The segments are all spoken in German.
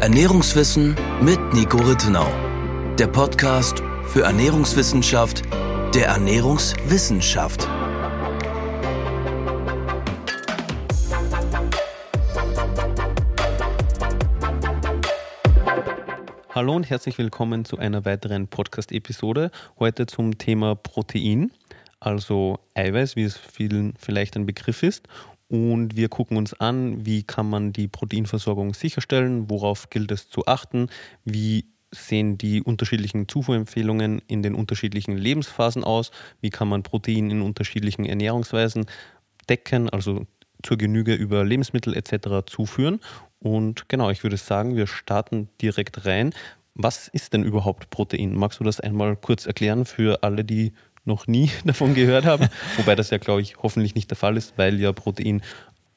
Ernährungswissen mit Nico Rittenau. Der Podcast für Ernährungswissenschaft der Ernährungswissenschaft. Hallo und herzlich willkommen zu einer weiteren Podcast-Episode. Heute zum Thema Protein, also Eiweiß, wie es vielen vielleicht ein Begriff ist. Und wir gucken uns an, wie kann man die Proteinversorgung sicherstellen, worauf gilt es zu achten, wie sehen die unterschiedlichen Zufuhrempfehlungen in den unterschiedlichen Lebensphasen aus, wie kann man Protein in unterschiedlichen Ernährungsweisen decken, also zur Genüge über Lebensmittel etc. zuführen. Und genau, ich würde sagen, wir starten direkt rein. Was ist denn überhaupt Protein? Magst du das einmal kurz erklären für alle, die noch nie davon gehört haben? Wobei das ja, glaube ich, hoffentlich nicht der Fall ist, weil ja Protein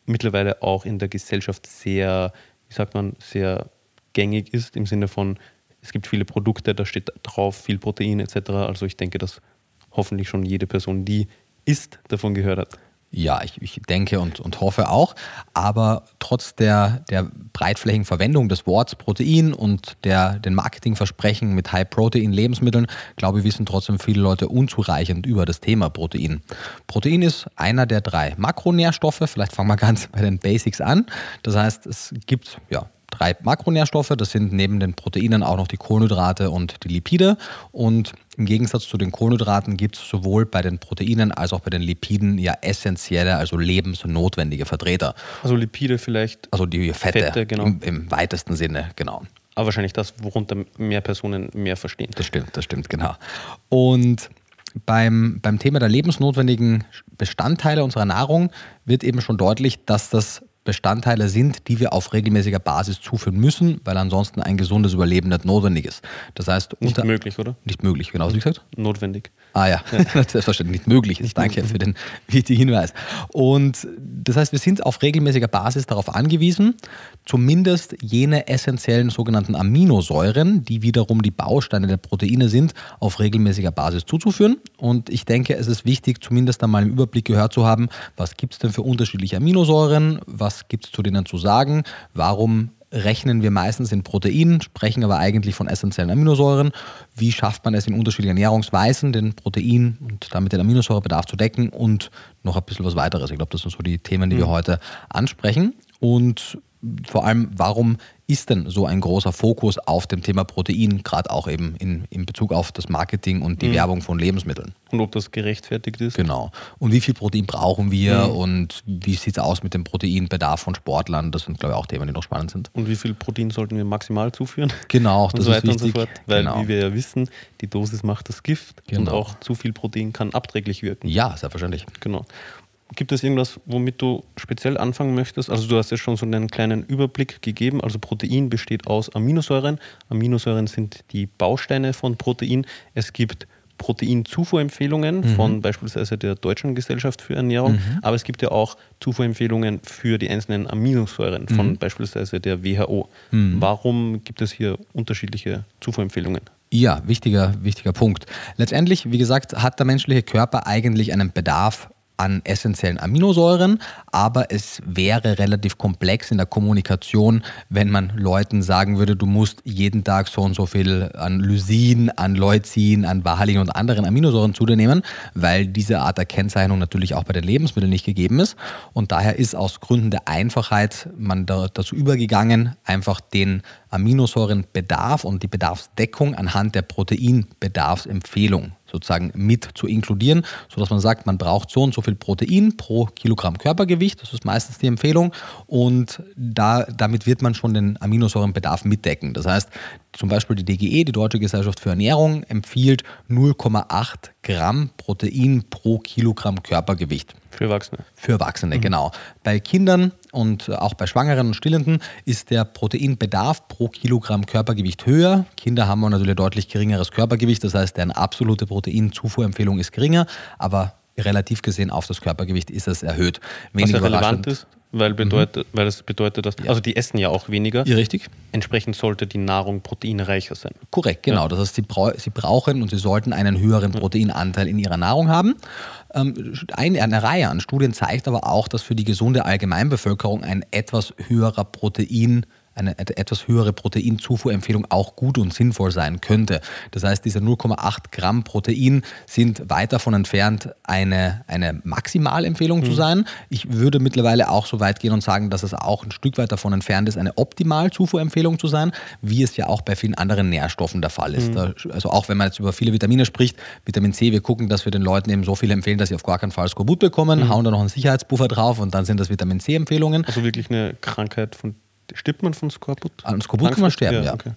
mittlerweile auch in der Gesellschaft sehr, wie sagt man, sehr gängig ist, im Sinne von, es gibt viele Produkte, da steht drauf viel Protein etc. Also ich denke, dass hoffentlich schon jede Person, die isst, davon gehört hat. Ja, ich, ich denke und, und hoffe auch. Aber trotz der, der breitflächigen Verwendung des Wortes Protein und der, den Marketingversprechen mit High-Protein-Lebensmitteln, glaube ich, wissen trotzdem viele Leute unzureichend über das Thema Protein. Protein ist einer der drei Makronährstoffe. Vielleicht fangen wir ganz bei den Basics an. Das heißt, es gibt ja, drei Makronährstoffe. Das sind neben den Proteinen auch noch die Kohlenhydrate und die Lipide. Und im Gegensatz zu den Kohlenhydraten gibt es sowohl bei den Proteinen als auch bei den Lipiden ja essentielle, also lebensnotwendige Vertreter. Also Lipide vielleicht? Also die Fette, Fette genau. im, im weitesten Sinne, genau. Aber wahrscheinlich das, worunter mehr Personen mehr verstehen. Das stimmt, das stimmt, genau. Und beim, beim Thema der lebensnotwendigen Bestandteile unserer Nahrung wird eben schon deutlich, dass das Bestandteile sind, die wir auf regelmäßiger Basis zuführen müssen, weil ansonsten ein gesundes Überleben nicht notwendig ist. Das heißt, nicht möglich, oder? Nicht möglich, genau wie gesagt. Notwendig. Ah ja, ja. selbstverständlich nicht möglich ist. Danke für den wichtigen Hinweis. Und das heißt, wir sind auf regelmäßiger Basis darauf angewiesen, zumindest jene essentiellen sogenannten Aminosäuren, die wiederum die Bausteine der Proteine sind, auf regelmäßiger Basis zuzuführen. Und ich denke, es ist wichtig, zumindest einmal im Überblick gehört zu haben, was gibt es denn für unterschiedliche Aminosäuren, was gibt es zu denen zu sagen, warum rechnen wir meistens in Proteinen, sprechen aber eigentlich von essentiellen Aminosäuren. Wie schafft man es in unterschiedlichen Ernährungsweisen, den Protein und damit den Aminosäurebedarf zu decken und noch ein bisschen was weiteres. Ich glaube, das sind so die Themen, die mhm. wir heute ansprechen. Und vor allem, warum ist denn so ein großer Fokus auf dem Thema Protein, gerade auch eben in, in Bezug auf das Marketing und die mhm. Werbung von Lebensmitteln? Und ob das gerechtfertigt ist? Genau. Und wie viel Protein brauchen wir mhm. und wie sieht es aus mit dem Proteinbedarf von Sportlern? Das sind, glaube ich, auch Themen, die noch spannend sind. Und wie viel Protein sollten wir maximal zuführen? Genau, das und so weiter ist wichtig. und so fort. Weil, genau. wie wir ja wissen, die Dosis macht das Gift genau. und auch zu viel Protein kann abträglich wirken. Ja, selbstverständlich. Genau. Gibt es irgendwas, womit du speziell anfangen möchtest? Also du hast ja schon so einen kleinen Überblick gegeben. Also Protein besteht aus Aminosäuren. Aminosäuren sind die Bausteine von Protein. Es gibt Proteinzufuhrempfehlungen mhm. von beispielsweise der Deutschen Gesellschaft für Ernährung, mhm. aber es gibt ja auch Zufuhrempfehlungen für die einzelnen Aminosäuren von mhm. beispielsweise der WHO. Mhm. Warum gibt es hier unterschiedliche Zufuhrempfehlungen? Ja, wichtiger, wichtiger Punkt. Letztendlich, wie gesagt, hat der menschliche Körper eigentlich einen Bedarf an essentiellen Aminosäuren, aber es wäre relativ komplex in der Kommunikation, wenn man Leuten sagen würde, du musst jeden Tag so und so viel an Lysin, an Leucin, an Valin und anderen Aminosäuren zu dir nehmen, weil diese Art der Kennzeichnung natürlich auch bei den Lebensmitteln nicht gegeben ist. Und daher ist aus Gründen der Einfachheit man da, dazu übergegangen, einfach den Aminosäurenbedarf und die Bedarfsdeckung anhand der Proteinbedarfsempfehlung sozusagen mit zu inkludieren, sodass man sagt, man braucht so und so viel Protein pro Kilogramm Körpergewicht. Das ist meistens die Empfehlung. Und da, damit wird man schon den Aminosäurenbedarf mitdecken. Das heißt, zum Beispiel die DGE, die Deutsche Gesellschaft für Ernährung, empfiehlt 0,8 Gramm Protein pro Kilogramm Körpergewicht. Für Erwachsene. Für Erwachsene, mhm. genau. Bei Kindern und auch bei Schwangeren und Stillenden ist der Proteinbedarf pro Kilogramm Körpergewicht höher. Kinder haben natürlich deutlich geringeres Körpergewicht, das heißt, deren absolute Proteinzufuhrempfehlung ist geringer, aber relativ gesehen auf das Körpergewicht ist es erhöht. Wenig Was ja relevant ist, weil, mhm. bedeutet, mhm. weil es bedeutet, dass, also die essen ja auch weniger. Ja, richtig. Entsprechend sollte die Nahrung proteinreicher sein. Korrekt, genau. Ja. Das heißt, sie, bra sie brauchen und sie sollten einen höheren Proteinanteil in ihrer Nahrung haben. Ähm, eine, eine Reihe an Studien zeigt aber auch, dass für die gesunde Allgemeinbevölkerung ein etwas höherer Protein eine etwas höhere Proteinzufuhrempfehlung auch gut und sinnvoll sein könnte. Das heißt, diese 0,8 Gramm Protein sind weit davon entfernt, eine, eine Maximalempfehlung mhm. zu sein. Ich würde mittlerweile auch so weit gehen und sagen, dass es auch ein Stück weit davon entfernt ist, eine Optimalzufuhrempfehlung zu sein, wie es ja auch bei vielen anderen Nährstoffen der Fall ist. Mhm. Also auch wenn man jetzt über viele Vitamine spricht, Vitamin C, wir gucken, dass wir den Leuten eben so viel empfehlen, dass sie auf gar keinen Fall Skorbut bekommen, mhm. hauen da noch einen Sicherheitsbuffer drauf und dann sind das Vitamin C-Empfehlungen. Also wirklich eine Krankheit, von stirbt man von Skorbut? An Skorbut kann man sterben, ja. Okay.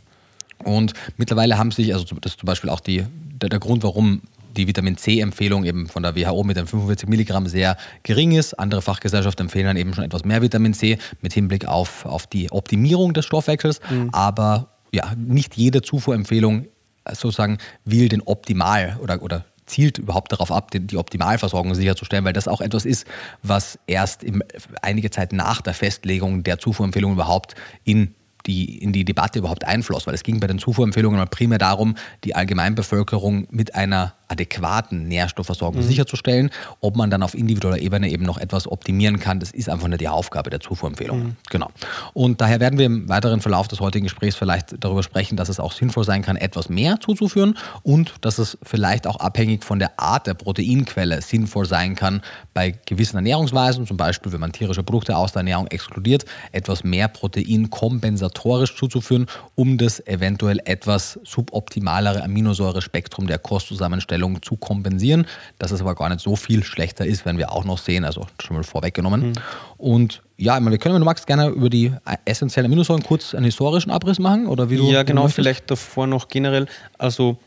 Und mittlerweile haben sich, also das ist zum Beispiel auch die, der, der Grund, warum die Vitamin C-Empfehlung eben von der WHO mit den 45 Milligramm sehr gering ist. Andere Fachgesellschaften empfehlen dann eben schon etwas mehr Vitamin C mit Hinblick auf, auf die Optimierung des Stoffwechsels. Mhm. Aber ja, nicht jede Zufuhrempfehlung sozusagen will den Optimal oder, oder zielt überhaupt darauf ab, die Optimalversorgung sicherzustellen, weil das auch etwas ist, was erst im, einige Zeit nach der Festlegung der Zufuhrempfehlung überhaupt in die in die Debatte überhaupt einfloss, weil es ging bei den Zufuhrempfehlungen primär darum, die Allgemeinbevölkerung mit einer adäquaten Nährstoffversorgung mhm. sicherzustellen. Ob man dann auf individueller Ebene eben noch etwas optimieren kann, das ist einfach nicht die Aufgabe der Zufuhrempfehlung. Mhm. Genau. Und daher werden wir im weiteren Verlauf des heutigen Gesprächs vielleicht darüber sprechen, dass es auch sinnvoll sein kann, etwas mehr zuzuführen und dass es vielleicht auch abhängig von der Art der Proteinquelle sinnvoll sein kann, bei gewissen Ernährungsweisen, zum Beispiel wenn man tierische Produkte aus der Ernährung exkludiert, etwas mehr Protein kompensatorisch zuzuführen, um das eventuell etwas suboptimalere Aminosäurespektrum der Kostzusammenstellung Umstellung zu kompensieren, dass es aber gar nicht so viel schlechter ist, wenn wir auch noch sehen, also schon mal vorweggenommen. Mhm. Und ja, wir können, wenn du magst, gerne über die essentiellen Aminosäuren kurz einen historischen Abriss machen oder wie du. Ja, genau, vielleicht davor noch generell. Also,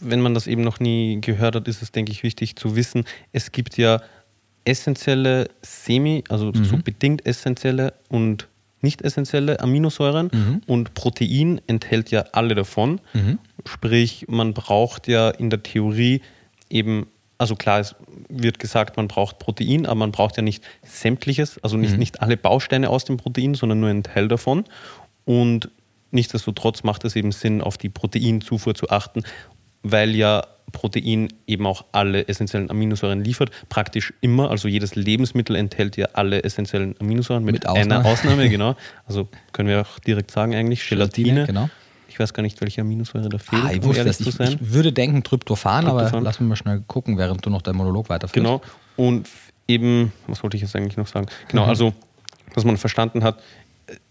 wenn man das eben noch nie gehört hat, ist es, denke ich, wichtig zu wissen, es gibt ja essentielle Semi, also mhm. so bedingt essentielle und nicht essentielle Aminosäuren mhm. und Protein enthält ja alle davon. Mhm. Sprich, man braucht ja in der Theorie eben, also klar, es wird gesagt, man braucht Protein, aber man braucht ja nicht sämtliches, also nicht, mhm. nicht alle Bausteine aus dem Protein, sondern nur einen Teil davon. Und nichtsdestotrotz macht es eben Sinn, auf die Proteinzufuhr zu achten, weil ja Protein eben auch alle essentiellen Aminosäuren liefert. Praktisch immer, also jedes Lebensmittel enthält ja alle essentiellen Aminosäuren mit, mit Ausnahme. einer Ausnahme, genau. Also können wir auch direkt sagen eigentlich, Gelatine. Gelatine genau. Ich weiß gar nicht, welche Aminosäure da fehlt, ah, ich um ehrlich das. zu sein. Ich, ich würde denken Tryptophan, Tryptophan, aber lassen wir mal schnell gucken, während du noch deinen Monolog weiterführst. Genau. Und eben, was wollte ich jetzt eigentlich noch sagen? Genau, mhm. also, dass man verstanden hat,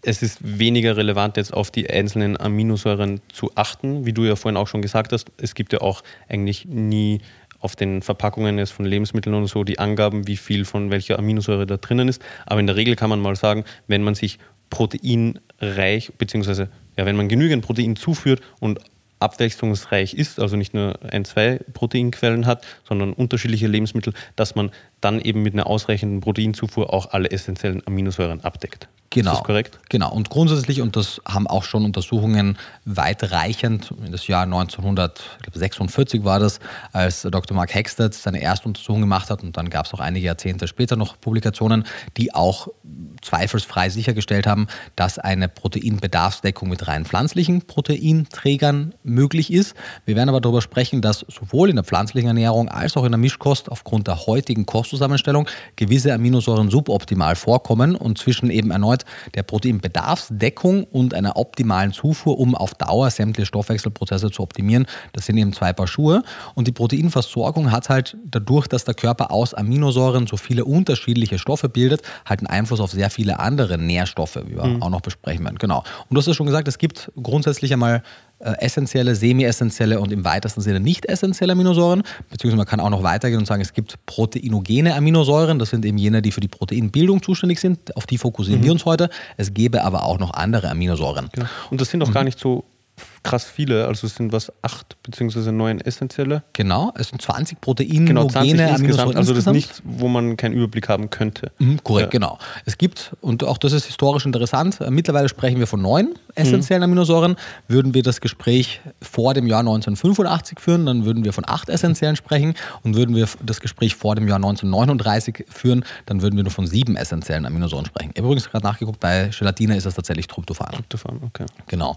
es ist weniger relevant, jetzt auf die einzelnen Aminosäuren zu achten, wie du ja vorhin auch schon gesagt hast. Es gibt ja auch eigentlich nie auf den Verpackungen jetzt von Lebensmitteln und so die Angaben, wie viel von welcher Aminosäure da drinnen ist. Aber in der Regel kann man mal sagen, wenn man sich proteinreich, beziehungsweise ja, wenn man genügend Protein zuführt und abwechslungsreich ist, also nicht nur ein, zwei Proteinquellen hat, sondern unterschiedliche Lebensmittel, dass man dann eben mit einer ausreichenden Proteinzufuhr auch alle essentiellen Aminosäuren abdeckt. Genau. Ist das korrekt? Genau. Und grundsätzlich, und das haben auch schon Untersuchungen weitreichend, in das Jahr 1946 war das, als Dr. Mark Hexted seine erste Untersuchung gemacht hat, und dann gab es auch einige Jahrzehnte später noch Publikationen, die auch zweifelsfrei sichergestellt haben, dass eine Proteinbedarfsdeckung mit rein pflanzlichen Proteinträgern möglich ist. Wir werden aber darüber sprechen, dass sowohl in der pflanzlichen Ernährung als auch in der Mischkost aufgrund der heutigen Kostzusammenstellung gewisse Aminosäuren suboptimal vorkommen und zwischen eben erneut der Proteinbedarfsdeckung und einer optimalen Zufuhr, um auf Dauer sämtliche Stoffwechselprozesse zu optimieren. Das sind eben zwei Paar Schuhe. Und die Proteinversorgung hat halt dadurch, dass der Körper aus Aminosäuren so viele unterschiedliche Stoffe bildet, halt einen Einfluss auf sehr viele andere Nährstoffe, wie wir mhm. auch noch besprechen werden. Genau. Und du hast ja schon gesagt, es gibt grundsätzlich einmal äh, essentielle, semi-essentielle und im weitesten Sinne nicht essentielle Aminosäuren, beziehungsweise man kann auch noch weitergehen und sagen, es gibt proteinogene Aminosäuren, das sind eben jene, die für die Proteinbildung zuständig sind, auf die fokussieren mhm. wir uns heute. Es gäbe aber auch noch andere Aminosäuren. Ja. Und das sind auch mhm. gar nicht so krass viele, also es sind was acht bzw. neun essentielle. Genau, es sind 20 Proteinogene genau, 20 Aminosäuren. Also das ist nichts, wo man keinen Überblick haben könnte. Mhm, korrekt, ja. genau. Es gibt, und auch das ist historisch interessant, äh, mittlerweile sprechen wir von neun essentiellen mhm. Aminosäuren. Würden wir das Gespräch vor dem Jahr 1985 führen, dann würden wir von acht essentiellen sprechen. Und würden wir das Gespräch vor dem Jahr 1939 führen, dann würden wir nur von sieben essentiellen Aminosäuren sprechen. Ich habe übrigens gerade nachgeguckt, bei Gelatine ist das tatsächlich Tryptophan. Tryptophan, okay. Genau.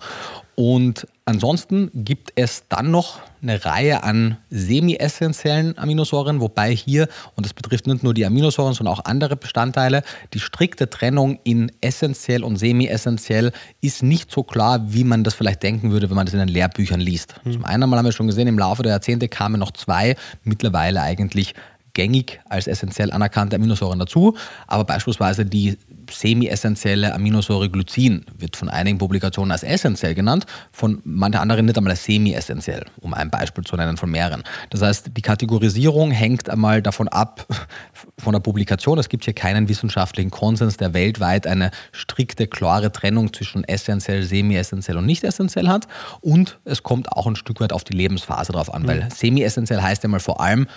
Und ansonsten gibt es dann noch eine Reihe an semi-essentiellen Aminosäuren, wobei hier, und das betrifft nicht nur die Aminosäuren, sondern auch andere Bestandteile, die strikte Trennung in essentiell und semi-essentiell ist nicht so klar, wie man das vielleicht denken würde, wenn man das in den Lehrbüchern liest. Mhm. Zum einen haben wir schon gesehen, im Laufe der Jahrzehnte kamen noch zwei, mittlerweile eigentlich gängig als essentiell anerkannte Aminosäuren dazu, aber beispielsweise die semi-essentielle Aminosäure Glycin wird von einigen Publikationen als essentiell genannt, von manchen anderen nicht einmal als semi-essentiell, um ein Beispiel zu nennen von mehreren. Das heißt, die Kategorisierung hängt einmal davon ab, von der Publikation. Es gibt hier keinen wissenschaftlichen Konsens, der weltweit eine strikte, klare Trennung zwischen essentiell, semi-essentiell und nicht essentiell hat. Und es kommt auch ein Stück weit auf die Lebensphase drauf an, mhm. weil semi-essentiell heißt einmal vor allem,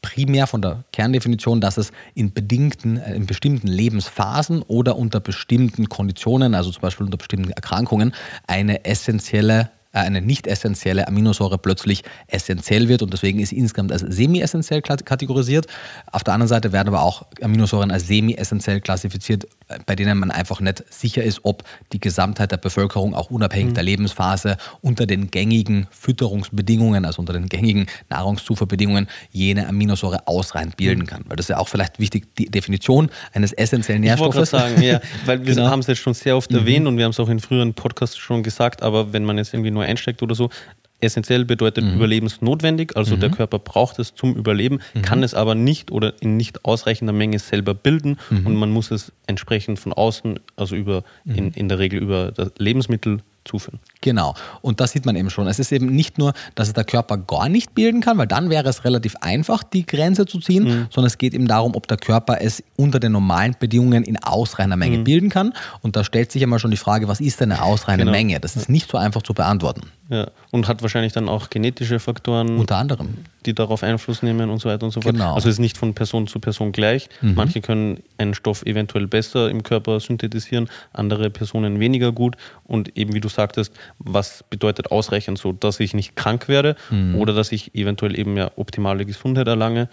primär von der Kerndefinition, dass es in bedingten, äh, in bestimmten Lebensphasen oder unter bestimmten Konditionen, also zum Beispiel unter bestimmten Erkrankungen, eine essentielle eine nicht essentielle Aminosäure plötzlich essentiell wird und deswegen ist insgesamt als semi-essentiell kategorisiert. Auf der anderen Seite werden aber auch Aminosäuren als semi-essentiell klassifiziert, äh, bei denen man einfach nicht sicher ist, ob die Gesamtheit der Bevölkerung auch unabhängig mhm. der Lebensphase unter den gängigen Fütterungsbedingungen, also unter den gängigen Nahrungszufuhrbedingungen, jene Aminosäure ausreichend bilden kann. Weil das ist ja auch vielleicht wichtig, die Definition eines essentiellen Nährstoffes. Ich wollte sagen, ja, weil wir genau. haben es jetzt schon sehr oft mhm. erwähnt und wir haben es auch in früheren Podcasts schon gesagt, aber wenn man jetzt irgendwie nur nur einsteckt oder so. Essentiell bedeutet mhm. überlebensnotwendig, also mhm. der Körper braucht es zum Überleben, mhm. kann es aber nicht oder in nicht ausreichender Menge selber bilden mhm. und man muss es entsprechend von außen, also über in, mhm. in der Regel über das Lebensmittel zuführen. Genau. Und das sieht man eben schon. Es ist eben nicht nur, dass es der Körper gar nicht bilden kann, weil dann wäre es relativ einfach, die Grenze zu ziehen, mhm. sondern es geht eben darum, ob der Körper es unter den normalen Bedingungen in ausreichender Menge mhm. bilden kann. Und da stellt sich einmal schon die Frage, was ist denn eine ausreichende genau. Menge? Das ist nicht so einfach zu beantworten. Ja, und hat wahrscheinlich dann auch genetische Faktoren. Unter anderem. Die darauf Einfluss nehmen und so weiter und so fort. Genau. Also es ist nicht von Person zu Person gleich. Mhm. Manche können einen Stoff eventuell besser im Körper synthetisieren, andere Personen weniger gut. Und eben wie du sagtest, was bedeutet ausreichend so, dass ich nicht krank werde mhm. oder dass ich eventuell eben ja optimale Gesundheit erlange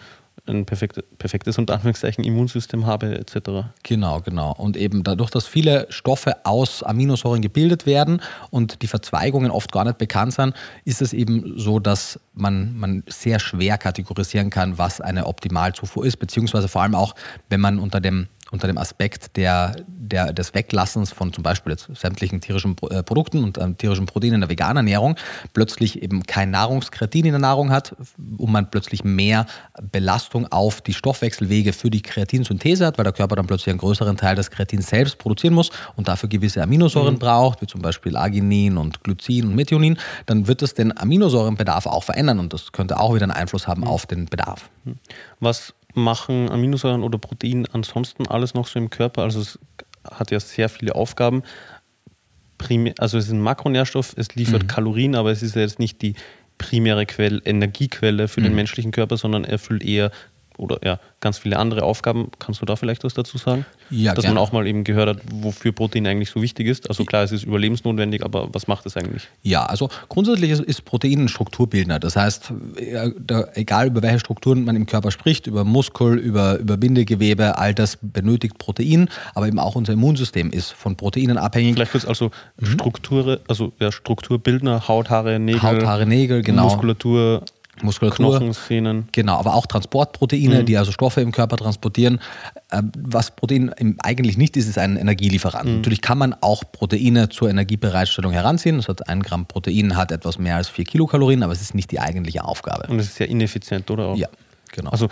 ein perfektes, perfektes und Anführungszeichen Immunsystem habe etc. Genau, genau. Und eben dadurch, dass viele Stoffe aus Aminosäuren gebildet werden und die Verzweigungen oft gar nicht bekannt sind, ist es eben so, dass man, man sehr schwer kategorisieren kann, was eine Optimalzufuhr ist, beziehungsweise vor allem auch, wenn man unter dem unter dem Aspekt der, der, des Weglassens von zum Beispiel jetzt sämtlichen tierischen äh, Produkten und ähm, tierischen Proteinen in der veganen Ernährung plötzlich eben kein Nahrungskreatin in der Nahrung hat und man plötzlich mehr Belastung auf die Stoffwechselwege für die Kreatinsynthese hat, weil der Körper dann plötzlich einen größeren Teil des Kreatins selbst produzieren muss und dafür gewisse Aminosäuren mhm. braucht, wie zum Beispiel Arginin und Glycin und Methionin, dann wird das den Aminosäurenbedarf auch verändern und das könnte auch wieder einen Einfluss haben mhm. auf den Bedarf. Was machen Aminosäuren oder Protein ansonsten alles noch so im Körper? Also es hat ja sehr viele Aufgaben. also es ist ein Makronährstoff, es liefert mhm. Kalorien, aber es ist ja jetzt nicht die primäre Quelle, Energiequelle für mhm. den menschlichen Körper, sondern erfüllt eher oder ja, ganz viele andere Aufgaben. Kannst du da vielleicht was dazu sagen? Ja, Dass gerne. man auch mal eben gehört hat, wofür Protein eigentlich so wichtig ist. Also klar, es ist überlebensnotwendig, aber was macht es eigentlich? Ja, also grundsätzlich ist, ist Protein ein Strukturbildner. Das heißt, egal über welche Strukturen man im Körper spricht, über Muskel, über, über Bindegewebe, all das benötigt Protein, aber eben auch unser Immunsystem ist von Proteinen abhängig. Vielleicht kurz also mhm. Struktur, also ja, Strukturbildner, Haut, Haare, Nägel, Haut, Haare, Nägel, genau. Muskulatur, Muskulatur. Knochen, Genau, aber auch Transportproteine, mhm. die also Stoffe im Körper transportieren. Ähm, was Protein eigentlich nicht ist, ist ein Energielieferant. Mhm. Natürlich kann man auch Proteine zur Energiebereitstellung heranziehen. Das hat ein Gramm Protein hat etwas mehr als vier Kilokalorien, aber es ist nicht die eigentliche Aufgabe. Und es ist sehr ineffizient, oder? Auch? Ja, genau. Also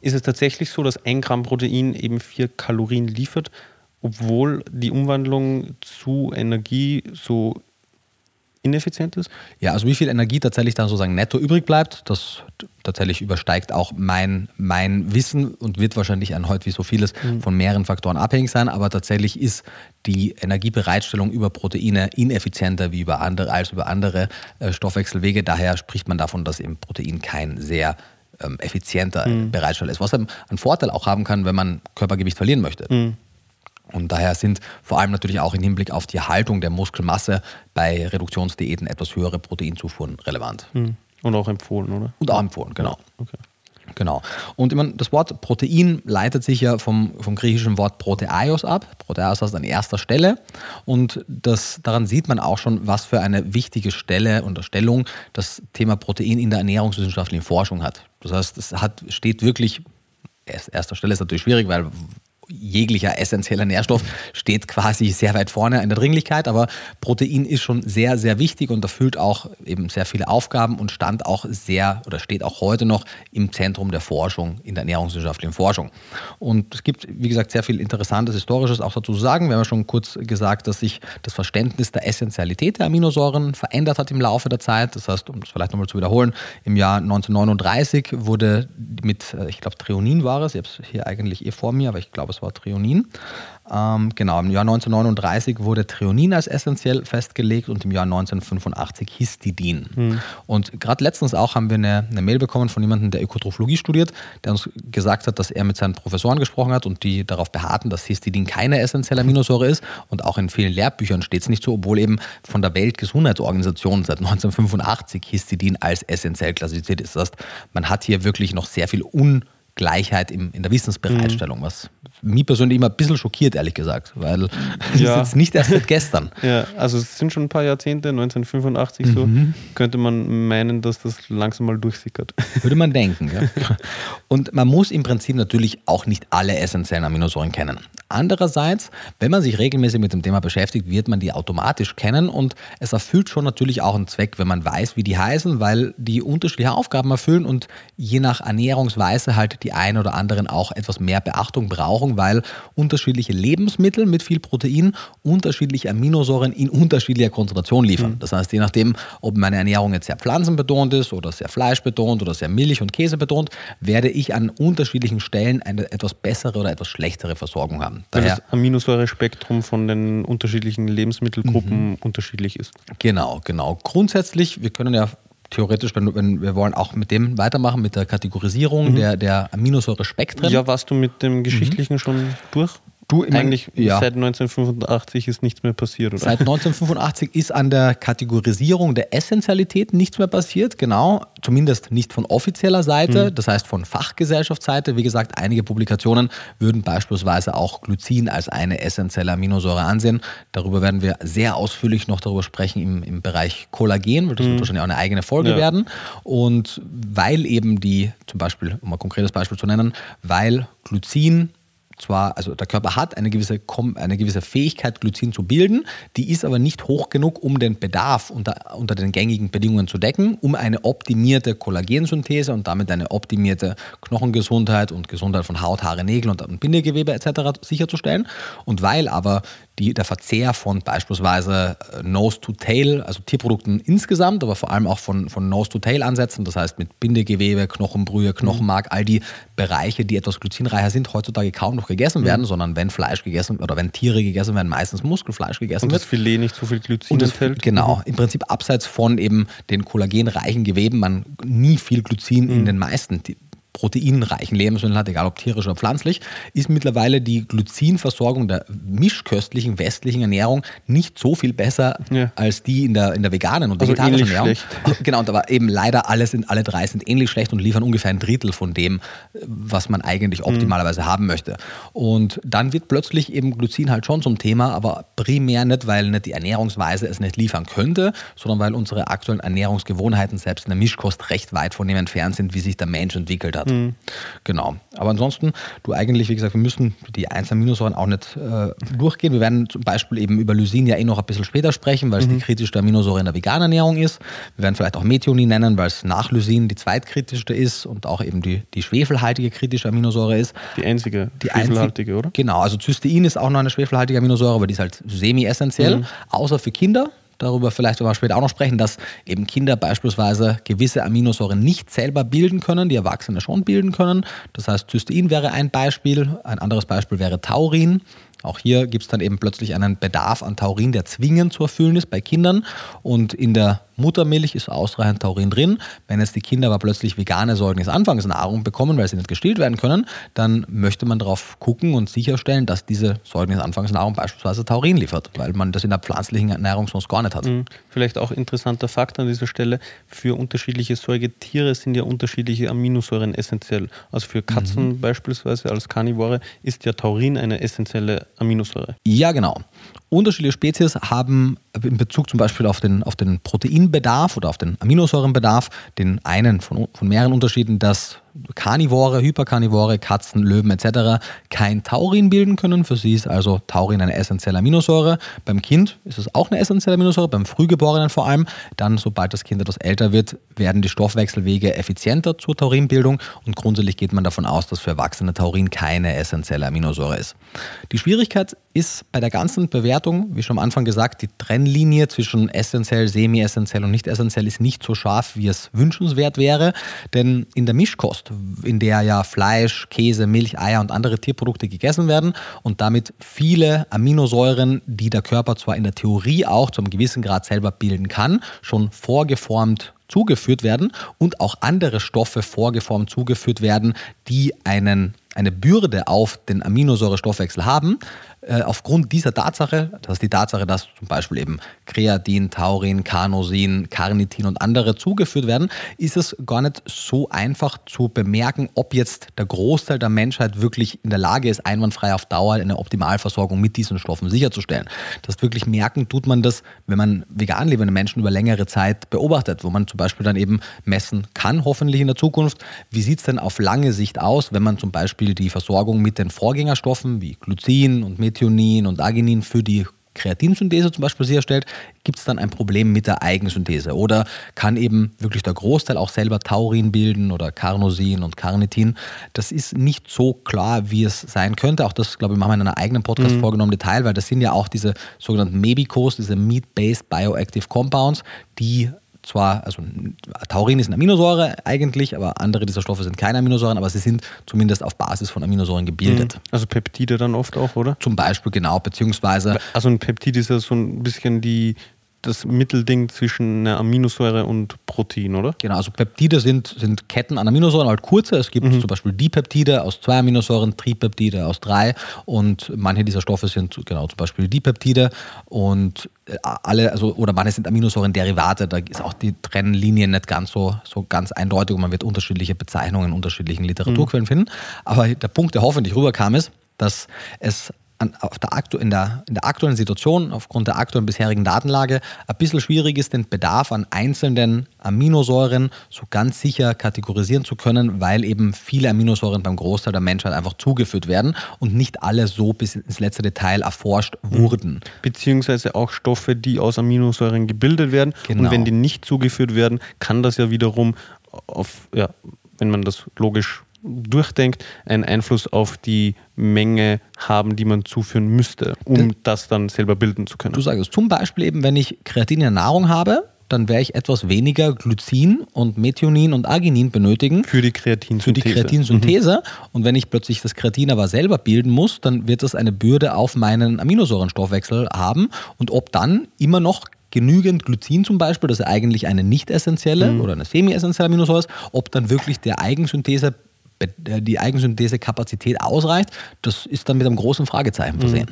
ist es tatsächlich so, dass ein Gramm Protein eben vier Kalorien liefert, obwohl die Umwandlung zu Energie so ineffizient ist? Ja, also wie viel Energie tatsächlich dann sozusagen netto übrig bleibt, das tatsächlich übersteigt auch mein, mein Wissen und wird wahrscheinlich an heute wie so vieles mhm. von mehreren Faktoren abhängig sein, aber tatsächlich ist die Energiebereitstellung über Proteine ineffizienter wie über andere, als über andere äh, Stoffwechselwege. Daher spricht man davon, dass eben Protein kein sehr ähm, effizienter mhm. Bereitsteller ist, was einen Vorteil auch haben kann, wenn man Körpergewicht verlieren möchte. Mhm. Und daher sind vor allem natürlich auch im Hinblick auf die Haltung der Muskelmasse bei Reduktionsdiäten etwas höhere Proteinzufuhren relevant. Hm. Und auch empfohlen, oder? Und auch empfohlen, genau. Okay. Genau. Und ich meine, das Wort Protein leitet sich ja vom, vom griechischen Wort Proteaios ab. Proteaios heißt an erster Stelle. Und das, daran sieht man auch schon, was für eine wichtige Stelle und Stellung das Thema Protein in der ernährungswissenschaftlichen Forschung hat. Das heißt, es hat, steht wirklich, erster Stelle ist natürlich schwierig, weil jeglicher essentieller Nährstoff steht quasi sehr weit vorne in der Dringlichkeit, aber Protein ist schon sehr, sehr wichtig und erfüllt auch eben sehr viele Aufgaben und stand auch sehr oder steht auch heute noch im Zentrum der Forschung, in der ernährungswissenschaftlichen Forschung. Und es gibt, wie gesagt, sehr viel Interessantes, Historisches auch dazu zu sagen. Wir haben ja schon kurz gesagt, dass sich das Verständnis der Essentialität der Aminosäuren verändert hat im Laufe der Zeit. Das heißt, um es vielleicht nochmal zu wiederholen, im Jahr 1939 wurde mit, äh, ich glaube, Treonin war es, ich habe es hier eigentlich eh vor mir, aber ich glaube, das war Trionin. Ähm, genau, im Jahr 1939 wurde Trionin als essentiell festgelegt und im Jahr 1985 Histidin. Hm. Und gerade letztens auch haben wir eine, eine, Mail bekommen von jemandem, der Ökotrophologie studiert, der uns gesagt hat, dass er mit seinen Professoren gesprochen hat und die darauf beharrten, dass Histidin keine essentielle Aminosäure ist. Und auch in vielen Lehrbüchern steht es nicht so, obwohl eben von der Weltgesundheitsorganisation seit 1985 Histidin als essentiell klassifiziert ist. Das heißt, man hat hier wirklich noch sehr viel Un Gleichheit im, in der Wissensbereitstellung, mhm. was mich persönlich immer ein bisschen schockiert, ehrlich gesagt, weil ja. ist jetzt nicht erst seit gestern. Ja, also es sind schon ein paar Jahrzehnte, 1985 mhm. so, könnte man meinen, dass das langsam mal durchsickert. Würde man denken, ja. Und man muss im Prinzip natürlich auch nicht alle essentiellen Aminosäuren kennen. Andererseits, wenn man sich regelmäßig mit dem Thema beschäftigt, wird man die automatisch kennen und es erfüllt schon natürlich auch einen Zweck, wenn man weiß, wie die heißen, weil die unterschiedliche Aufgaben erfüllen und je nach Ernährungsweise halt die die einen oder anderen auch etwas mehr Beachtung brauchen, weil unterschiedliche Lebensmittel mit viel Protein unterschiedliche Aminosäuren in unterschiedlicher Konzentration liefern. Mhm. Das heißt, je nachdem, ob meine Ernährung jetzt sehr pflanzenbetont ist oder sehr fleischbetont oder sehr Milch- und Käse betont, werde ich an unterschiedlichen Stellen eine etwas bessere oder etwas schlechtere Versorgung haben. Daher, weil das Aminosäurespektrum von den unterschiedlichen Lebensmittelgruppen mhm. unterschiedlich ist. Genau, genau. Grundsätzlich, wir können ja theoretisch, wenn, wenn wir wollen auch mit dem weitermachen, mit der Kategorisierung mhm. der, der Aminosäurespektren. Ja, warst du mit dem Geschichtlichen mhm. schon durch? Du, Eigentlich ja. seit 1985 ist nichts mehr passiert, oder? Seit 1985 ist an der Kategorisierung der Essentialität nichts mehr passiert, genau. Zumindest nicht von offizieller Seite, mhm. das heißt von Fachgesellschaftsseite. Wie gesagt, einige Publikationen würden beispielsweise auch Glycin als eine essentielle Aminosäure ansehen. Darüber werden wir sehr ausführlich noch darüber sprechen im, im Bereich Kollagen, weil das mhm. wird wahrscheinlich auch eine eigene Folge ja. werden. Und weil eben die, zum Beispiel, um ein konkretes Beispiel zu nennen, weil Glycin zwar, also der Körper hat eine gewisse, eine gewisse Fähigkeit, Glycin zu bilden, die ist aber nicht hoch genug, um den Bedarf unter, unter den gängigen Bedingungen zu decken, um eine optimierte Kollagensynthese und damit eine optimierte Knochengesundheit und Gesundheit von Haut, Haare, Nägel und Bindegewebe etc. sicherzustellen. Und weil aber die, der Verzehr von beispielsweise äh, Nose-to-Tail, also Tierprodukten insgesamt, aber vor allem auch von, von Nose-to-Tail-Ansätzen, das heißt mit Bindegewebe, Knochenbrühe, Knochenmark, all die Bereiche, die etwas glucinreicher sind, heutzutage kaum noch gegessen werden, mhm. sondern wenn Fleisch gegessen oder wenn Tiere gegessen werden, meistens Muskelfleisch gegessen Und das wird. Filet nicht so viel Glycin das, enthält. Genau, mhm. im Prinzip abseits von eben den kollagenreichen Geweben, man nie viel Glycin mhm. in den meisten proteinreichen Lebensmitteln hat, egal ob tierisch oder pflanzlich, ist mittlerweile die Glycinversorgung der mischköstlichen westlichen Ernährung nicht so viel besser ja. als die in der, in der veganen und also vegetarischen Ernährung. Schlecht. Genau, und aber eben leider alle, sind, alle drei sind ähnlich schlecht und liefern ungefähr ein Drittel von dem, was man eigentlich mhm. optimalerweise mhm. haben möchte. Und dann wird plötzlich eben Glycin halt schon zum Thema, aber primär nicht, weil nicht die Ernährungsweise es nicht liefern könnte, sondern weil unsere aktuellen Ernährungsgewohnheiten selbst in der Mischkost recht weit von dem entfernt sind, wie sich der Mensch entwickelt hat hat. Mhm. Genau. Aber ansonsten, du eigentlich, wie gesagt, wir müssen die einzelnen Aminosäuren auch nicht äh, durchgehen. Wir werden zum Beispiel eben über Lysin ja eh noch ein bisschen später sprechen, weil es mhm. die kritischste Aminosäure in der veganen Ernährung ist. Wir werden vielleicht auch Methionin nennen, weil es nach Lysin die zweitkritischste ist und auch eben die, die schwefelhaltige kritische Aminosäure ist. Die einzige die schwefelhaltige, einzige, oder? Genau, also Cystein ist auch noch eine schwefelhaltige Aminosäure, aber die ist halt semi-essentiell, mhm. außer für Kinder darüber vielleicht wir später auch noch sprechen, dass eben Kinder beispielsweise gewisse Aminosäuren nicht selber bilden können, die Erwachsene schon bilden können. Das heißt, Cystein wäre ein Beispiel. Ein anderes Beispiel wäre Taurin. Auch hier gibt es dann eben plötzlich einen Bedarf an Taurin, der zwingend zu erfüllen ist bei Kindern. Und in der Muttermilch ist ausreichend Taurin drin. Wenn jetzt die Kinder aber plötzlich vegane Säuglingsanfangsnahrung bekommen, weil sie nicht gestillt werden können, dann möchte man darauf gucken und sicherstellen, dass diese Säuglingsanfangsnahrung beispielsweise Taurin liefert, weil man das in der pflanzlichen Ernährung sonst gar nicht hat. Mhm. Vielleicht auch interessanter Fakt an dieser Stelle, für unterschiedliche Säugetiere sind ja unterschiedliche Aminosäuren essentiell. Also für Katzen mhm. beispielsweise als Karnivore ist ja Taurin eine essentielle Aminosäure. Ja, genau. Unterschiedliche Spezies haben in Bezug zum Beispiel auf den, auf den Proteinbedarf oder auf den Aminosäurenbedarf den einen von, von mehreren Unterschieden, dass Karnivore, Hyperkarnivore, Katzen, Löwen etc. kein Taurin bilden können. Für sie ist also Taurin eine essentielle Aminosäure. Beim Kind ist es auch eine essentielle Aminosäure, beim Frühgeborenen vor allem. Dann, sobald das Kind etwas älter wird, werden die Stoffwechselwege effizienter zur Taurinbildung und grundsätzlich geht man davon aus, dass für Erwachsene Taurin keine essentielle Aminosäure ist. Die Schwierigkeit ist bei der ganzen Bewertung, wie schon am Anfang gesagt, die Trennlinie zwischen essentiell, semi-essentiell und nicht essentiell ist nicht so scharf, wie es wünschenswert wäre, denn in der Mischkost in der ja Fleisch, Käse, Milch, Eier und andere Tierprodukte gegessen werden und damit viele Aminosäuren, die der Körper zwar in der Theorie auch zu einem gewissen Grad selber bilden kann, schon vorgeformt zugeführt werden und auch andere Stoffe vorgeformt zugeführt werden, die einen, eine Bürde auf den Aminosäurestoffwechsel haben, aufgrund dieser Tatsache, das ist die Tatsache, dass zum Beispiel eben Kreatin, Taurin, Carnosin, Carnitin und andere zugeführt werden, ist es gar nicht so einfach zu bemerken, ob jetzt der Großteil der Menschheit wirklich in der Lage ist, einwandfrei auf Dauer eine Optimalversorgung mit diesen Stoffen sicherzustellen. Das wirklich merken tut man das, wenn man vegan lebende Menschen über längere Zeit beobachtet, wo man zum Beispiel dann eben messen kann, hoffentlich in der Zukunft, wie sieht es denn auf lange Sicht aus, wenn man zum Beispiel die Versorgung mit den Vorgängerstoffen wie Glycin und Methyl Methionin und Arginin für die Kreatinsynthese zum Beispiel sicherstellt, gibt es dann ein Problem mit der Eigensynthese oder kann eben wirklich der Großteil auch selber Taurin bilden oder Carnosin und Carnitin. Das ist nicht so klar, wie es sein könnte. Auch das, glaube ich, machen wir in einer eigenen Podcast mhm. vorgenommen Detail, weil das sind ja auch diese sogenannten MEBICOs, diese Meat-Based Bioactive Compounds, die zwar, also Taurin ist eine Aminosäure eigentlich, aber andere dieser Stoffe sind keine Aminosäuren, aber sie sind zumindest auf Basis von Aminosäuren gebildet. Mhm. Also Peptide dann oft auch, oder? Zum Beispiel, genau, beziehungsweise. Also ein Peptid ist ja so ein bisschen die das Mittelding zwischen einer Aminosäure und Protein, oder? Genau, also Peptide sind, sind Ketten an Aminosäuren, halt kurze. Es gibt mhm. zum Beispiel Dipeptide aus zwei Aminosäuren, Tripeptide aus drei und manche dieser Stoffe sind genau zum Beispiel Dipeptide und äh, alle, also oder manche sind Aminosäuren-Derivate, da ist auch die Trennlinie nicht ganz so, so ganz eindeutig und man wird unterschiedliche Bezeichnungen in unterschiedlichen Literaturquellen mhm. finden. Aber der Punkt, der hoffentlich rüberkam, ist, dass es an, auf der aktu in, der, in der aktuellen Situation, aufgrund der aktuellen bisherigen Datenlage, ein bisschen schwierig ist, den Bedarf an einzelnen Aminosäuren so ganz sicher kategorisieren zu können, weil eben viele Aminosäuren beim Großteil der Menschheit einfach zugeführt werden und nicht alle so bis ins letzte Detail erforscht mhm. wurden. Beziehungsweise auch Stoffe, die aus Aminosäuren gebildet werden. Genau. Und wenn die nicht zugeführt werden, kann das ja wiederum auf, ja, wenn man das logisch durchdenkt, einen Einfluss auf die Menge haben, die man zuführen müsste, um das, das dann selber bilden zu können. Du sagst zum Beispiel eben, wenn ich Kreatin in der Nahrung habe, dann werde ich etwas weniger Glycin und Methionin und Arginin benötigen. Für die Kreatinsynthese. Für die Kreatinsynthese. Mhm. Und wenn ich plötzlich das Kreatin aber selber bilden muss, dann wird das eine Bürde auf meinen Aminosäurenstoffwechsel haben. Und ob dann immer noch genügend Glycin zum Beispiel, das ist eigentlich eine nicht essentielle mhm. oder eine semi-essentielle Aminosäure ist, ob dann wirklich der Eigensynthese die Eigensynthese-Kapazität ausreicht, das ist dann mit einem großen Fragezeichen versehen.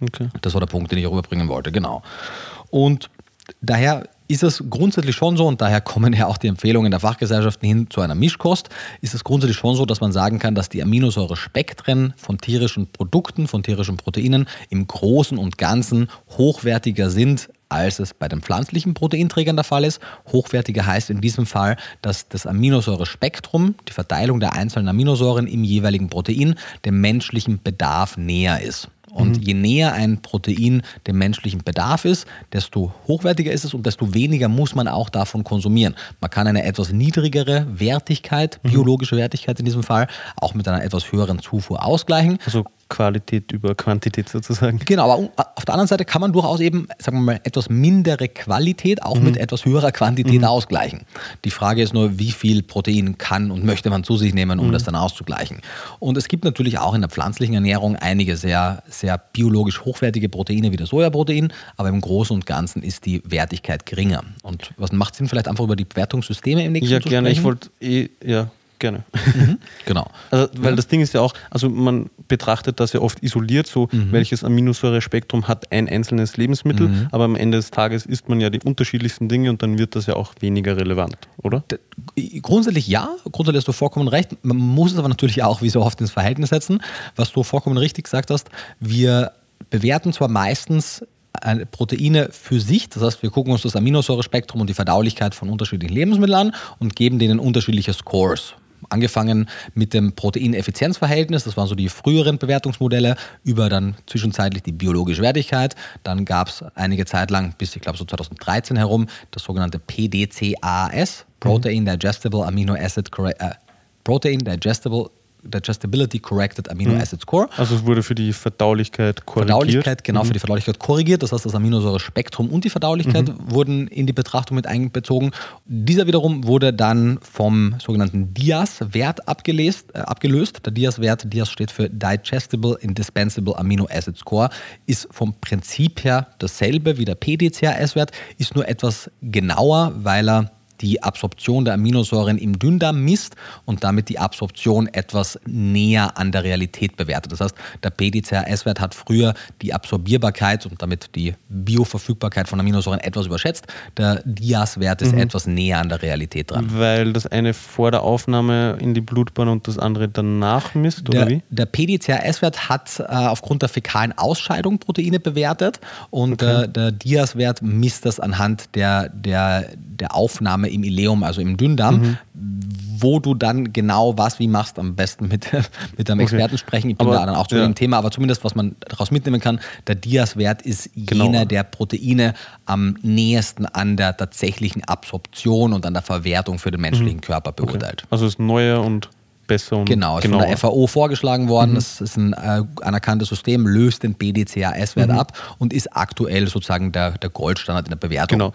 Mhm. Okay. Das war der Punkt, den ich rüberbringen wollte, genau. Und daher ist es grundsätzlich schon so, und daher kommen ja auch die Empfehlungen der Fachgesellschaften hin zu einer Mischkost, ist es grundsätzlich schon so, dass man sagen kann, dass die Aminosäurespektren von tierischen Produkten, von tierischen Proteinen im Großen und Ganzen hochwertiger sind als es bei den pflanzlichen Proteinträgern der Fall ist. Hochwertiger heißt in diesem Fall, dass das Aminosäurespektrum, die Verteilung der einzelnen Aminosäuren im jeweiligen Protein, dem menschlichen Bedarf näher ist. Und mhm. je näher ein Protein dem menschlichen Bedarf ist, desto hochwertiger ist es und desto weniger muss man auch davon konsumieren. Man kann eine etwas niedrigere Wertigkeit, mhm. biologische Wertigkeit in diesem Fall, auch mit einer etwas höheren Zufuhr ausgleichen. Also Qualität über Quantität sozusagen. Genau, aber auf der anderen Seite kann man durchaus eben, sagen wir mal, etwas mindere Qualität auch mhm. mit etwas höherer Quantität mhm. ausgleichen. Die Frage ist nur, wie viel Protein kann und möchte man zu sich nehmen, um mhm. das dann auszugleichen. Und es gibt natürlich auch in der pflanzlichen Ernährung einige sehr, sehr biologisch hochwertige Proteine wie das Sojaprotein, aber im Großen und Ganzen ist die Wertigkeit geringer. Und was macht Sinn, vielleicht einfach über die Bewertungssysteme im nächsten Ja, gerne. Ich wollte eh, ja, gerne. Mhm, genau. Also, weil ja. das Ding ist ja auch, also man betrachtet das ja oft isoliert, so mhm. welches Aminosäurespektrum hat ein einzelnes Lebensmittel, mhm. aber am Ende des Tages isst man ja die unterschiedlichsten Dinge und dann wird das ja auch weniger relevant, oder? Grundsätzlich ja, grundsätzlich hast du vollkommen recht. Man muss es aber natürlich auch wie so oft ins Verhältnis setzen. Was du vollkommen richtig gesagt hast, wir bewerten zwar meistens äh, Proteine für sich. Das heißt, wir gucken uns das Aminosäurespektrum und die Verdaulichkeit von unterschiedlichen Lebensmitteln an und geben denen unterschiedliche Scores. Angefangen mit dem Proteineffizienzverhältnis, das waren so die früheren Bewertungsmodelle, über dann zwischenzeitlich die biologische Wertigkeit. Dann gab es einige Zeit lang, bis ich glaube so 2013 herum, das sogenannte PDCAS, Protein Digestible Amino Acid äh, Protein Digestible Digestibility Corrected Amino mhm. Acid Score. Also es wurde für die Verdaulichkeit korrigiert. Verdaulichkeit, genau, mhm. für die Verdaulichkeit korrigiert. Das heißt, das Aminosäurespektrum und die Verdaulichkeit mhm. wurden in die Betrachtung mit einbezogen. Dieser wiederum wurde dann vom sogenannten DIAS-Wert abgelöst, äh, abgelöst. Der DIAS-Wert, DIAS steht für Digestible Indispensable Amino Acid Score, ist vom Prinzip her dasselbe wie der PDCAS-Wert, ist nur etwas genauer, weil er die Absorption der Aminosäuren im Dünndarm misst und damit die Absorption etwas näher an der Realität bewertet. Das heißt, der PDCAS-Wert hat früher die Absorbierbarkeit und damit die Bioverfügbarkeit von Aminosäuren etwas überschätzt. Der DIAS-Wert ist mhm. etwas näher an der Realität dran. Weil das eine vor der Aufnahme in die Blutbahn und das andere danach misst, oder der, wie? Der PDCAS-Wert hat äh, aufgrund der fäkalen Ausscheidung Proteine bewertet und okay. äh, der DIAS-Wert misst das anhand der, der, der Aufnahme im Ileum, also im Dünndarm, mhm. wo du dann genau was wie machst, am besten mit, mit einem okay. Experten sprechen. Ich bin aber, da dann auch zu ja. dem Thema, aber zumindest was man daraus mitnehmen kann, der Dias-Wert ist genau. jener der Proteine am nähesten an der tatsächlichen Absorption und an der Verwertung für den menschlichen mhm. Körper beurteilt. Okay. Also ist neuer und besser und Genau, ist genauer. von der FAO vorgeschlagen worden. Mhm. Das ist ein äh, anerkanntes System, löst den BDCAS-Wert mhm. ab und ist aktuell sozusagen der, der Goldstandard in der Bewertung. Genau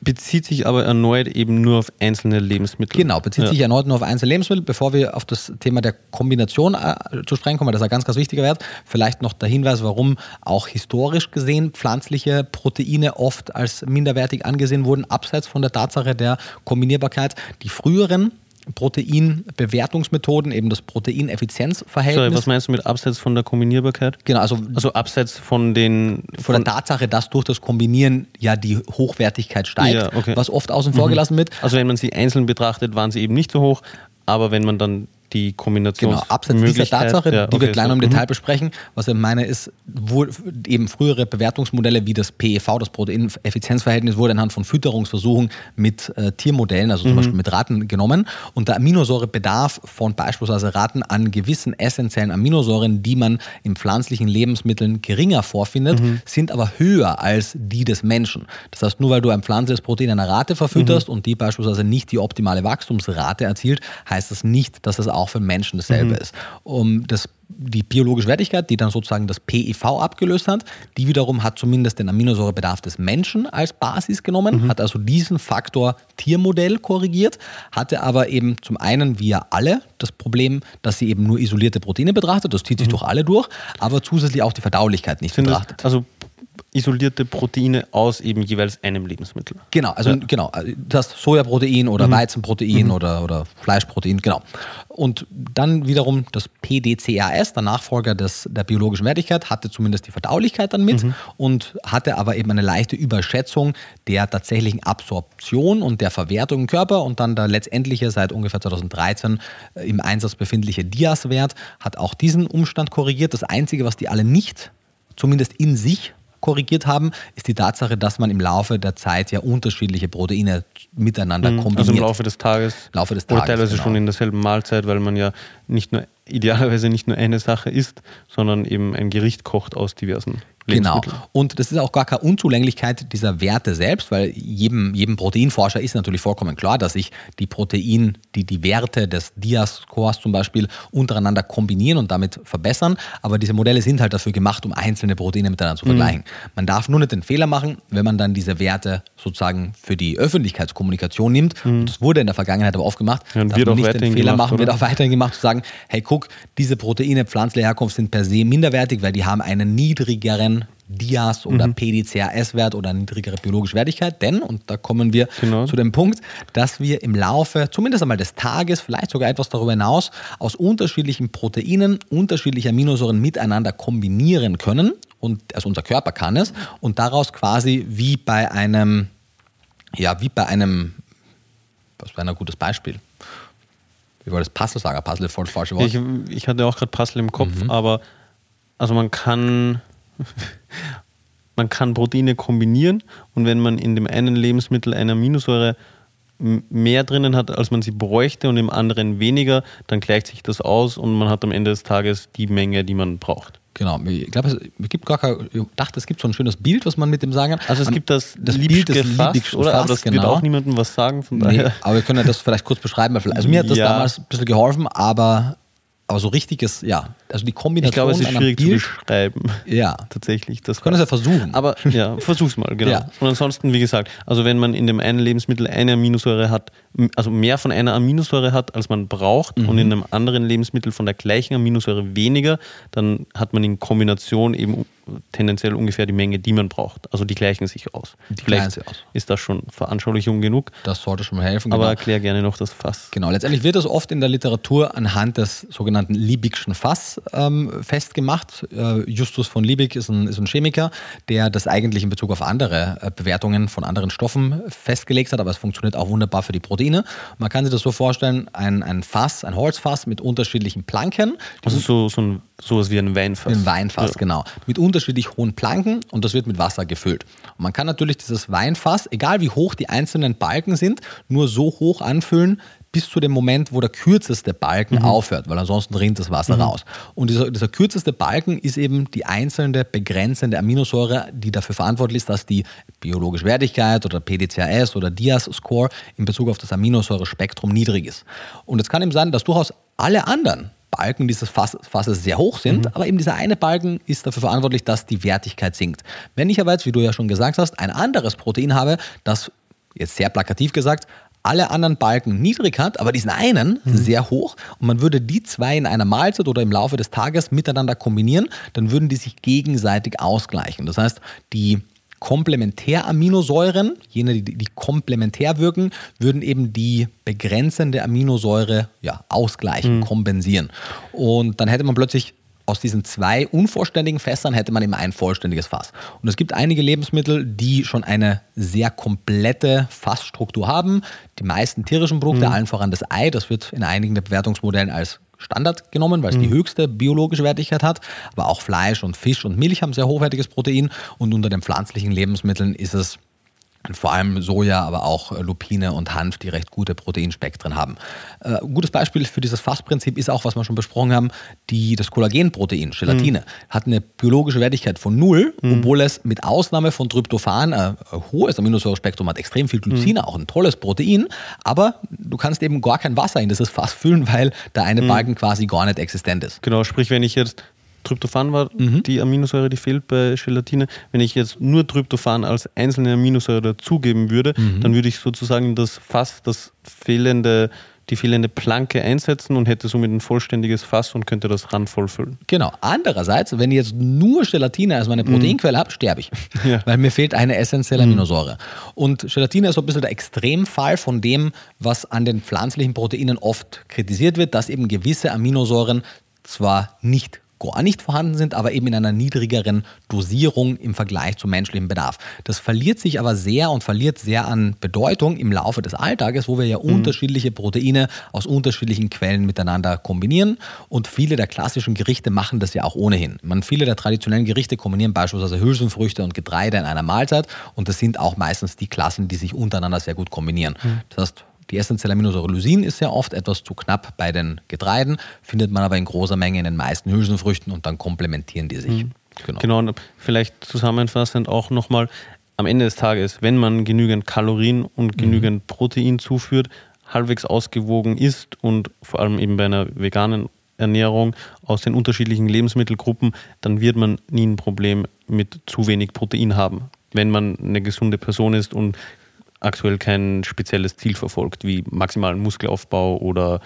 bezieht sich aber erneut eben nur auf einzelne Lebensmittel. Genau, bezieht ja. sich erneut nur auf einzelne Lebensmittel. Bevor wir auf das Thema der Kombination äh, zu sprechen kommen, das ist ein ganz, ganz wichtiger Wert, vielleicht noch der Hinweis, warum auch historisch gesehen pflanzliche Proteine oft als minderwertig angesehen wurden, abseits von der Tatsache der Kombinierbarkeit. Die früheren Proteinbewertungsmethoden, eben das Proteineffizienzverhältnis. Sorry, was meinst du mit abseits von der Kombinierbarkeit? Genau, also, also abseits von den. Von, von der Tatsache, dass durch das Kombinieren ja die Hochwertigkeit steigt, ja, okay. was oft außen vor gelassen wird. Also wenn man sie einzeln betrachtet, waren sie eben nicht so hoch, aber wenn man dann die Kombination. Genau, abseits dieser Tatsache, ja, okay, die wir gleich so. im Detail mhm. besprechen. Was ich meine ist, wo eben frühere Bewertungsmodelle wie das PEV, das Proteineffizienzverhältnis, wurde anhand von Fütterungsversuchen mit äh, Tiermodellen, also zum mhm. Beispiel mit Ratten genommen. Und der Aminosäurebedarf von beispielsweise Ratten an gewissen essentiellen Aminosäuren, die man in pflanzlichen Lebensmitteln geringer vorfindet, mhm. sind aber höher als die des Menschen. Das heißt, nur weil du ein pflanzliches Protein einer Rate verfütterst mhm. und die beispielsweise nicht die optimale Wachstumsrate erzielt, heißt das nicht, dass es auch auch für Menschen dasselbe mhm. ist. Um das die biologische Wertigkeit, die dann sozusagen das PIV abgelöst hat, die wiederum hat zumindest den Aminosäurebedarf des Menschen als Basis genommen, mhm. hat also diesen Faktor Tiermodell korrigiert, hatte aber eben zum einen, wie ja alle, das Problem, dass sie eben nur isolierte Proteine betrachtet, das zieht sich mhm. durch alle durch, aber zusätzlich auch die Verdaulichkeit nicht Sind betrachtet. Das, also isolierte Proteine aus eben jeweils einem Lebensmittel. Genau, also ja. genau, das Sojaprotein oder mhm. Weizenprotein mhm. Oder, oder Fleischprotein, genau. Und dann wiederum das PDCAS, der Nachfolger des, der biologischen Wertigkeit, hatte zumindest die Verdaulichkeit dann mit mhm. und hatte aber eben eine leichte Überschätzung der tatsächlichen Absorption und der Verwertung im Körper und dann der letztendliche seit ungefähr 2013 äh, im Einsatz befindliche DIAS-Wert hat auch diesen Umstand korrigiert. Das Einzige, was die alle nicht zumindest in sich korrigiert haben, ist die Tatsache, dass man im Laufe der Zeit ja unterschiedliche Proteine miteinander kombiniert. Also im Laufe des Tages. Laufe des Tages oder teilweise genau. schon in derselben Mahlzeit, weil man ja nicht nur idealerweise nicht nur eine Sache isst, sondern eben ein Gericht kocht aus diversen Genau. Und das ist auch gar keine Unzulänglichkeit dieser Werte selbst, weil jedem, jedem Proteinforscher ist natürlich vollkommen klar, dass sich die Protein, die, die Werte des Dias-Scores zum Beispiel untereinander kombinieren und damit verbessern. Aber diese Modelle sind halt dafür gemacht, um einzelne Proteine miteinander zu vergleichen. Mhm. Man darf nur nicht den Fehler machen, wenn man dann diese Werte sozusagen für die Öffentlichkeitskommunikation nimmt. Mhm. Und das wurde in der Vergangenheit aber oft gemacht. Ja, darf man nicht den Fehler machen, oder? wird auch weiterhin gemacht, zu sagen, hey, guck, diese Proteine pflanzlicher Herkunft sind per se minderwertig, weil die haben einen niedrigeren Dias oder mhm. PDCAS-Wert oder niedrigere biologische Wertigkeit. Denn, und da kommen wir genau. zu dem Punkt, dass wir im Laufe, zumindest einmal des Tages, vielleicht sogar etwas darüber hinaus, aus unterschiedlichen Proteinen unterschiedliche Aminosäuren miteinander kombinieren können. Und also unser Körper kann es. Und daraus quasi wie bei einem, ja, wie bei einem, was wäre ein gutes Beispiel? Wie war das Puzzle sagen? Puzzle voll falsche Wort. Ich, ich hatte auch gerade Puzzle im Kopf, mhm. aber also man kann man kann Proteine kombinieren und wenn man in dem einen Lebensmittel eine Aminosäure mehr drinnen hat, als man sie bräuchte und im anderen weniger, dann gleicht sich das aus und man hat am Ende des Tages die Menge, die man braucht. Genau, ich glaube, es gibt gar kein, ich dachte, es gibt so ein schönes Bild, was man mit dem sagen kann. Also es gibt das, das Bild des Fass, oder? aber das genau. wird auch niemandem was sagen, von daher. Nee, aber wir können das vielleicht kurz beschreiben. Also mir hat das ja. damals ein bisschen geholfen, aber aber so richtiges, ja, also die Kombination. Ich glaube, es ist schwierig Bild, zu beschreiben. Ja. Tatsächlich. Das können es ja versuchen. Aber ja, versuch's mal, genau. Ja. Und ansonsten, wie gesagt, also wenn man in dem einen Lebensmittel eine Aminosäure hat, also mehr von einer Aminosäure hat, als man braucht, mhm. und in einem anderen Lebensmittel von der gleichen Aminosäure weniger, dann hat man in Kombination eben tendenziell ungefähr die Menge, die man braucht. Also die gleichen sich aus. Die Vielleicht sich aus. ist das schon Veranschaulichung genug. Das sollte schon mal helfen. Aber genau. erklär gerne noch das Fass. Genau, letztendlich wird das oft in der Literatur anhand des sogenannten Liebigschen Fass ähm, festgemacht. Äh, Justus von Liebig ist ein, ist ein Chemiker, der das eigentlich in Bezug auf andere äh, Bewertungen von anderen Stoffen festgelegt hat, aber es funktioniert auch wunderbar für die Proteine. Man kann sich das so vorstellen, ein, ein Fass, ein Holzfass mit unterschiedlichen Planken. Also so, so ein Sowas wie ein Weinfass. Ein Weinfass, ja. genau. Mit unterschiedlich hohen Planken und das wird mit Wasser gefüllt. Und man kann natürlich dieses Weinfass, egal wie hoch die einzelnen Balken sind, nur so hoch anfüllen, bis zu dem Moment, wo der kürzeste Balken mhm. aufhört, weil ansonsten rinnt das Wasser mhm. raus. Und dieser, dieser, kürzeste Balken ist eben die einzelne begrenzende Aminosäure, die dafür verantwortlich ist, dass die biologische Wertigkeit oder PDCAS oder DIAS-Score in Bezug auf das Aminosäurespektrum niedrig ist. Und es kann eben sein, dass durchaus alle anderen Balken dieses Fass, Fasses sehr hoch sind, mhm. aber eben dieser eine Balken ist dafür verantwortlich, dass die Wertigkeit sinkt. Wenn ich aber jetzt, wie du ja schon gesagt hast, ein anderes Protein habe, das jetzt sehr plakativ gesagt, alle anderen Balken niedrig hat, aber diesen einen mhm. sehr hoch und man würde die zwei in einer Mahlzeit oder im Laufe des Tages miteinander kombinieren, dann würden die sich gegenseitig ausgleichen. Das heißt, die Komplementäraminosäuren, jene, die, die komplementär wirken, würden eben die begrenzende Aminosäure ja, ausgleichen, mhm. kompensieren. Und dann hätte man plötzlich aus diesen zwei unvollständigen Fässern hätte man immer ein vollständiges Fass. Und es gibt einige Lebensmittel, die schon eine sehr komplette Fassstruktur haben. Die meisten tierischen Produkte, mhm. allen voran das Ei, das wird in einigen der Bewertungsmodellen als Standard genommen, weil es mhm. die höchste biologische Wertigkeit hat. Aber auch Fleisch und Fisch und Milch haben sehr hochwertiges Protein. Und unter den pflanzlichen Lebensmitteln ist es vor allem Soja, aber auch äh, Lupine und Hanf, die recht gute Proteinspektren haben. Äh, gutes Beispiel für dieses Fassprinzip ist auch, was wir schon besprochen haben, die, das Kollagenprotein, Gelatine, mhm. hat eine biologische Wertigkeit von null, mhm. obwohl es mit Ausnahme von Tryptophan ein äh, hohes Aminosäurespektrum hat, extrem viel Glycin, mhm. auch ein tolles Protein, aber du kannst eben gar kein Wasser in dieses Fass füllen, weil der eine mhm. Balken quasi gar nicht existent ist. Genau, sprich, wenn ich jetzt Tryptophan war mhm. die Aminosäure, die fehlt bei Gelatine. Wenn ich jetzt nur Tryptophan als einzelne Aminosäure dazugeben würde, mhm. dann würde ich sozusagen das Fass, das fehlende, die fehlende Planke einsetzen und hätte somit ein vollständiges Fass und könnte das randvoll füllen. Genau. Andererseits, wenn ich jetzt nur Gelatine als meine mhm. Proteinquelle mhm. habe, sterbe ich. Ja. Weil mir fehlt eine essentielle mhm. Aminosäure. Und Gelatine ist so ein bisschen der Extremfall von dem, was an den pflanzlichen Proteinen oft kritisiert wird, dass eben gewisse Aminosäuren zwar nicht gar nicht vorhanden sind, aber eben in einer niedrigeren Dosierung im Vergleich zum menschlichen Bedarf. Das verliert sich aber sehr und verliert sehr an Bedeutung im Laufe des Alltages, wo wir ja mhm. unterschiedliche Proteine aus unterschiedlichen Quellen miteinander kombinieren und viele der klassischen Gerichte machen das ja auch ohnehin. Man, viele der traditionellen Gerichte kombinieren beispielsweise Hülsenfrüchte und Getreide in einer Mahlzeit und das sind auch meistens die Klassen, die sich untereinander sehr gut kombinieren. Mhm. Das heißt, die essentielle Aminosäure Lysin ist ja oft etwas zu knapp bei den Getreiden, findet man aber in großer Menge in den meisten Hülsenfrüchten und dann komplementieren die sich. Mhm. Genau. genau, und vielleicht zusammenfassend auch nochmal, am Ende des Tages, wenn man genügend Kalorien und mhm. genügend Protein zuführt, halbwegs ausgewogen ist und vor allem eben bei einer veganen Ernährung aus den unterschiedlichen Lebensmittelgruppen, dann wird man nie ein Problem mit zu wenig Protein haben, wenn man eine gesunde Person ist und aktuell kein spezielles Ziel verfolgt, wie maximalen Muskelaufbau oder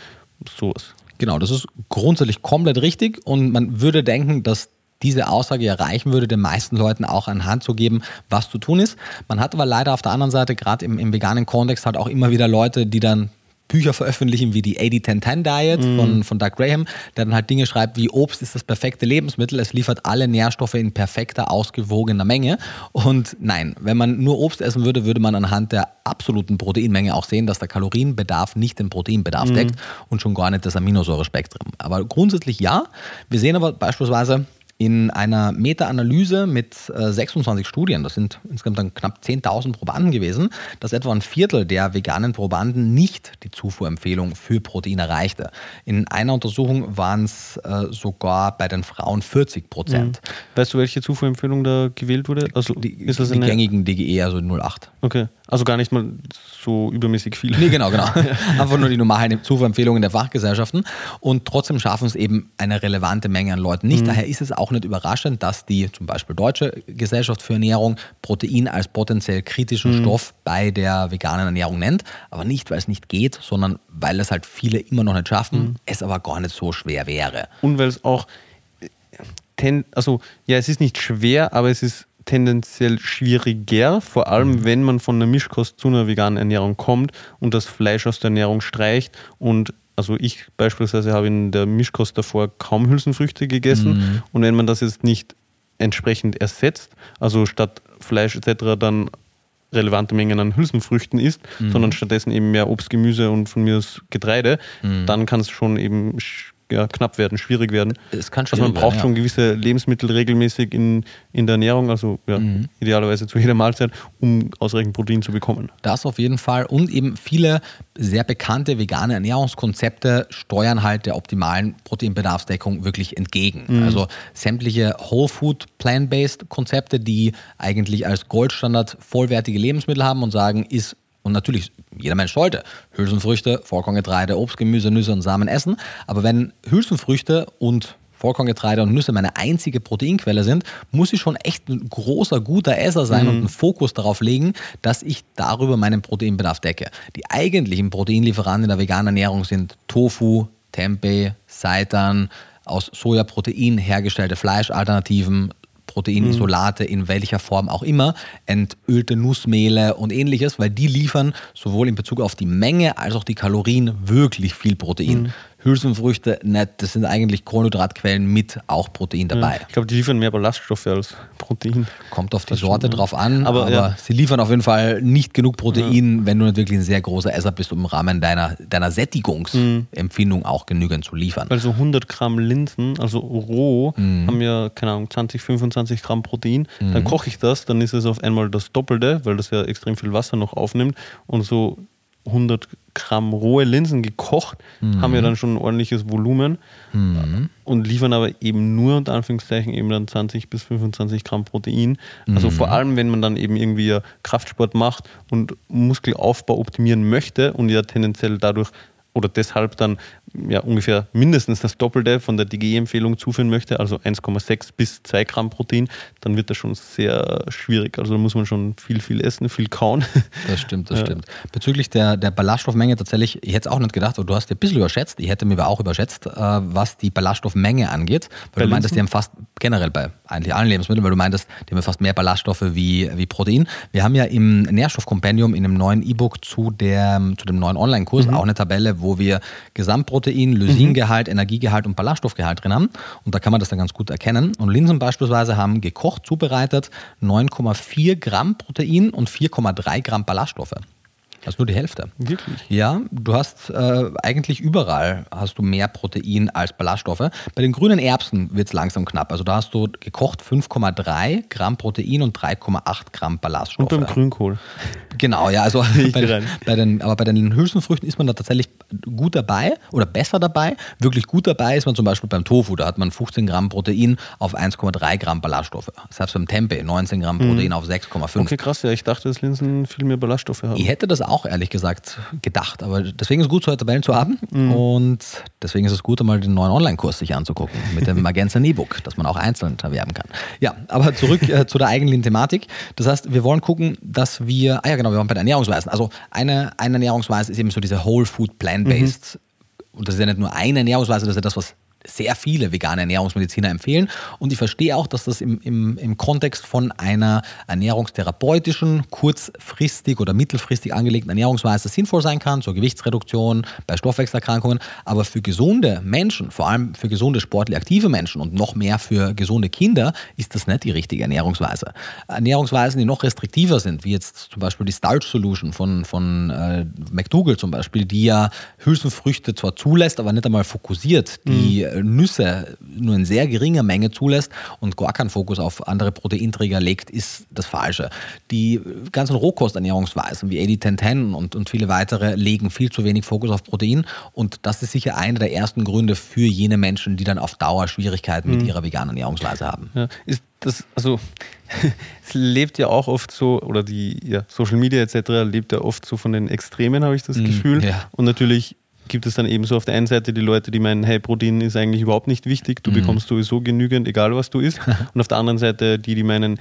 sowas. Genau, das ist grundsätzlich komplett richtig und man würde denken, dass diese Aussage erreichen würde, den meisten Leuten auch an Hand zu geben, was zu tun ist. Man hat aber leider auf der anderen Seite, gerade im, im veganen Kontext, halt auch immer wieder Leute, die dann Bücher veröffentlichen wie die 80-10-10 Diet mm. von, von Doug Graham, der dann halt Dinge schreibt wie Obst ist das perfekte Lebensmittel, es liefert alle Nährstoffe in perfekter, ausgewogener Menge. Und nein, wenn man nur Obst essen würde, würde man anhand der absoluten Proteinmenge auch sehen, dass der Kalorienbedarf nicht den Proteinbedarf mm. deckt und schon gar nicht das Aminosäurespektrum. Aber grundsätzlich ja. Wir sehen aber beispielsweise, in einer Meta-Analyse mit äh, 26 Studien, das sind insgesamt dann knapp 10.000 Probanden gewesen, dass etwa ein Viertel der veganen Probanden nicht die Zufuhrempfehlung für Protein erreichte. In einer Untersuchung waren es äh, sogar bei den Frauen 40 Prozent. Mhm. Weißt du, welche Zufuhrempfehlung da gewählt wurde? Also, die, ist das die gängigen DGE, also 08. Okay. Also gar nicht mal so übermäßig viel. Nee, genau, genau. Einfach nur die normalen Zufuhrempfehlungen der Fachgesellschaften. Und trotzdem schaffen es eben eine relevante Menge an Leuten nicht. Mhm. Daher ist es auch nicht überraschend, dass die zum Beispiel Deutsche Gesellschaft für Ernährung Protein als potenziell kritischen mhm. Stoff bei der veganen Ernährung nennt. Aber nicht, weil es nicht geht, sondern weil es halt viele immer noch nicht schaffen, mhm. es aber gar nicht so schwer wäre. Und weil es auch, also ja, es ist nicht schwer, aber es ist tendenziell schwieriger, vor allem mhm. wenn man von einer Mischkost zu einer veganen Ernährung kommt und das Fleisch aus der Ernährung streicht. Und also ich beispielsweise habe in der Mischkost davor kaum Hülsenfrüchte gegessen. Mhm. Und wenn man das jetzt nicht entsprechend ersetzt, also statt Fleisch etc. dann relevante Mengen an Hülsenfrüchten isst, mhm. sondern stattdessen eben mehr Obst, Gemüse und von mir aus Getreide, mhm. dann kann es schon eben ja, knapp werden, schwierig werden. Es kann also man braucht werden, ja. schon gewisse Lebensmittel regelmäßig in, in der Ernährung, also ja, mhm. idealerweise zu jeder Mahlzeit, um ausreichend Protein zu bekommen. Das auf jeden Fall. Und eben viele sehr bekannte vegane Ernährungskonzepte steuern halt der optimalen Proteinbedarfsdeckung wirklich entgegen. Mhm. Also sämtliche Whole Food Plant-Based Konzepte, die eigentlich als Goldstandard vollwertige Lebensmittel haben und sagen, ist und natürlich, jeder Mensch sollte Hülsenfrüchte, Vollkorngetreide, Obst, Gemüse, Nüsse und Samen essen. Aber wenn Hülsenfrüchte und Vollkorngetreide und Nüsse meine einzige Proteinquelle sind, muss ich schon echt ein großer, guter Esser sein mhm. und einen Fokus darauf legen, dass ich darüber meinen Proteinbedarf decke. Die eigentlichen Proteinlieferanten in der veganen Ernährung sind Tofu, Tempeh, Seitan, aus Sojaprotein hergestellte Fleischalternativen, Proteinisolate in welcher Form auch immer, entölte Nussmehle und ähnliches, weil die liefern sowohl in Bezug auf die Menge als auch die Kalorien wirklich viel Protein. Mhm. Hülsenfrüchte nicht. Das sind eigentlich Kohlenhydratquellen mit auch Protein dabei. Ja, ich glaube, die liefern mehr Ballaststoffe als Protein. Kommt auf die Sorte drauf an, aber, aber ja. sie liefern auf jeden Fall nicht genug Protein, ja. wenn du nicht wirklich ein sehr großer Esser bist, um im Rahmen deiner, deiner Sättigungsempfindung mhm. auch genügend zu liefern. Also 100 Gramm Linsen, also roh, mhm. haben ja, keine Ahnung, 20, 25 Gramm Protein. Mhm. Dann koche ich das, dann ist es auf einmal das Doppelte, weil das ja extrem viel Wasser noch aufnimmt. Und so 100 Gramm rohe Linsen gekocht, mhm. haben ja dann schon ein ordentliches Volumen mhm. und liefern aber eben nur unter Anführungszeichen eben dann 20 bis 25 Gramm Protein. Also mhm. vor allem, wenn man dann eben irgendwie Kraftsport macht und Muskelaufbau optimieren möchte und ja tendenziell dadurch oder deshalb dann ja, ungefähr mindestens das Doppelte von der DGE-Empfehlung zuführen möchte, also 1,6 bis 2 Gramm Protein, dann wird das schon sehr schwierig. Also da muss man schon viel, viel essen, viel kauen. Das stimmt, das stimmt. Bezüglich der, der Ballaststoffmenge tatsächlich, ich hätte es auch nicht gedacht, aber du hast dir ein bisschen überschätzt, ich hätte mir aber auch überschätzt, äh, was die Ballaststoffmenge angeht, weil bei du meintest, die haben fast generell bei eigentlich allen Lebensmitteln, weil du meintest, die haben fast mehr Ballaststoffe wie, wie Protein. Wir haben ja im Nährstoffkompendium in einem neuen E-Book zu, zu dem neuen Online-Kurs mhm. auch eine Tabelle, wo wir Gesamtprotein, Lysingehalt, mhm. Energiegehalt und Ballaststoffgehalt drin haben. Und da kann man das dann ganz gut erkennen. Und Linsen beispielsweise haben gekocht zubereitet 9,4 Gramm Protein und 4,3 Gramm Ballaststoffe. Das ist nur die Hälfte. Wirklich? Ja, du hast äh, eigentlich überall hast du mehr Protein als Ballaststoffe. Bei den grünen Erbsen wird es langsam knapp. Also da hast du gekocht 5,3 Gramm Protein und 3,8 Gramm Ballaststoffe. Und beim Grünkohl. Genau, ja, also bei, bei, den, aber bei den Hülsenfrüchten ist man da tatsächlich gut dabei oder besser dabei. Wirklich gut dabei ist man zum Beispiel beim Tofu. Da hat man 15 Gramm Protein auf 1,3 Gramm Ballaststoffe. Selbst beim Tempeh 19 Gramm mhm. Protein mhm. auf 6,5. Okay, krass. Ja, ich dachte, dass Linsen viel mehr Ballaststoffe haben. Ich hätte das auch ehrlich gesagt gedacht. Aber deswegen ist es gut, so Tabellen zu haben. Mhm. Und deswegen ist es gut, einmal den neuen Online-Kurs sich anzugucken mit dem Magenta E-Book, das man auch einzeln erwerben kann. Ja, aber zurück äh, zu der eigentlichen Thematik. Das heißt, wir wollen gucken, dass wir, ah ja genau, wir waren bei den Ernährungsweisen. Also eine, eine Ernährungsweise ist eben so diese Whole Food Plant-Based. Mhm. Und das ist ja nicht nur eine Ernährungsweise, das ist ja das, was sehr viele vegane Ernährungsmediziner empfehlen. Und ich verstehe auch, dass das im, im, im Kontext von einer ernährungstherapeutischen, kurzfristig oder mittelfristig angelegten Ernährungsweise sinnvoll sein kann, zur Gewichtsreduktion, bei Stoffwechselerkrankungen. Aber für gesunde Menschen, vor allem für gesunde sportlich aktive Menschen und noch mehr für gesunde Kinder, ist das nicht die richtige Ernährungsweise. Ernährungsweisen, die noch restriktiver sind, wie jetzt zum Beispiel die Starch Solution von, von äh, McDougall zum Beispiel, die ja Hülsenfrüchte zwar zulässt, aber nicht einmal fokussiert, die mhm Nüsse nur in sehr geringer Menge zulässt und gar keinen Fokus auf andere Proteinträger legt, ist das Falsche. Die ganzen Rohkosternährungsweisen wie 80-10-10 und, und viele weitere legen viel zu wenig Fokus auf Protein und das ist sicher einer der ersten Gründe für jene Menschen, die dann auf Dauer Schwierigkeiten mit mhm. ihrer veganen Ernährungsweise haben. Ja, ist das, also es lebt ja auch oft so, oder die ja, Social Media etc. lebt ja oft so von den Extremen, habe ich das mhm, Gefühl. Ja. Und natürlich gibt es dann eben so auf der einen Seite die Leute, die meinen, hey, Protein ist eigentlich überhaupt nicht wichtig, du mhm. bekommst sowieso genügend, egal was du isst. Und auf der anderen Seite die, die meinen,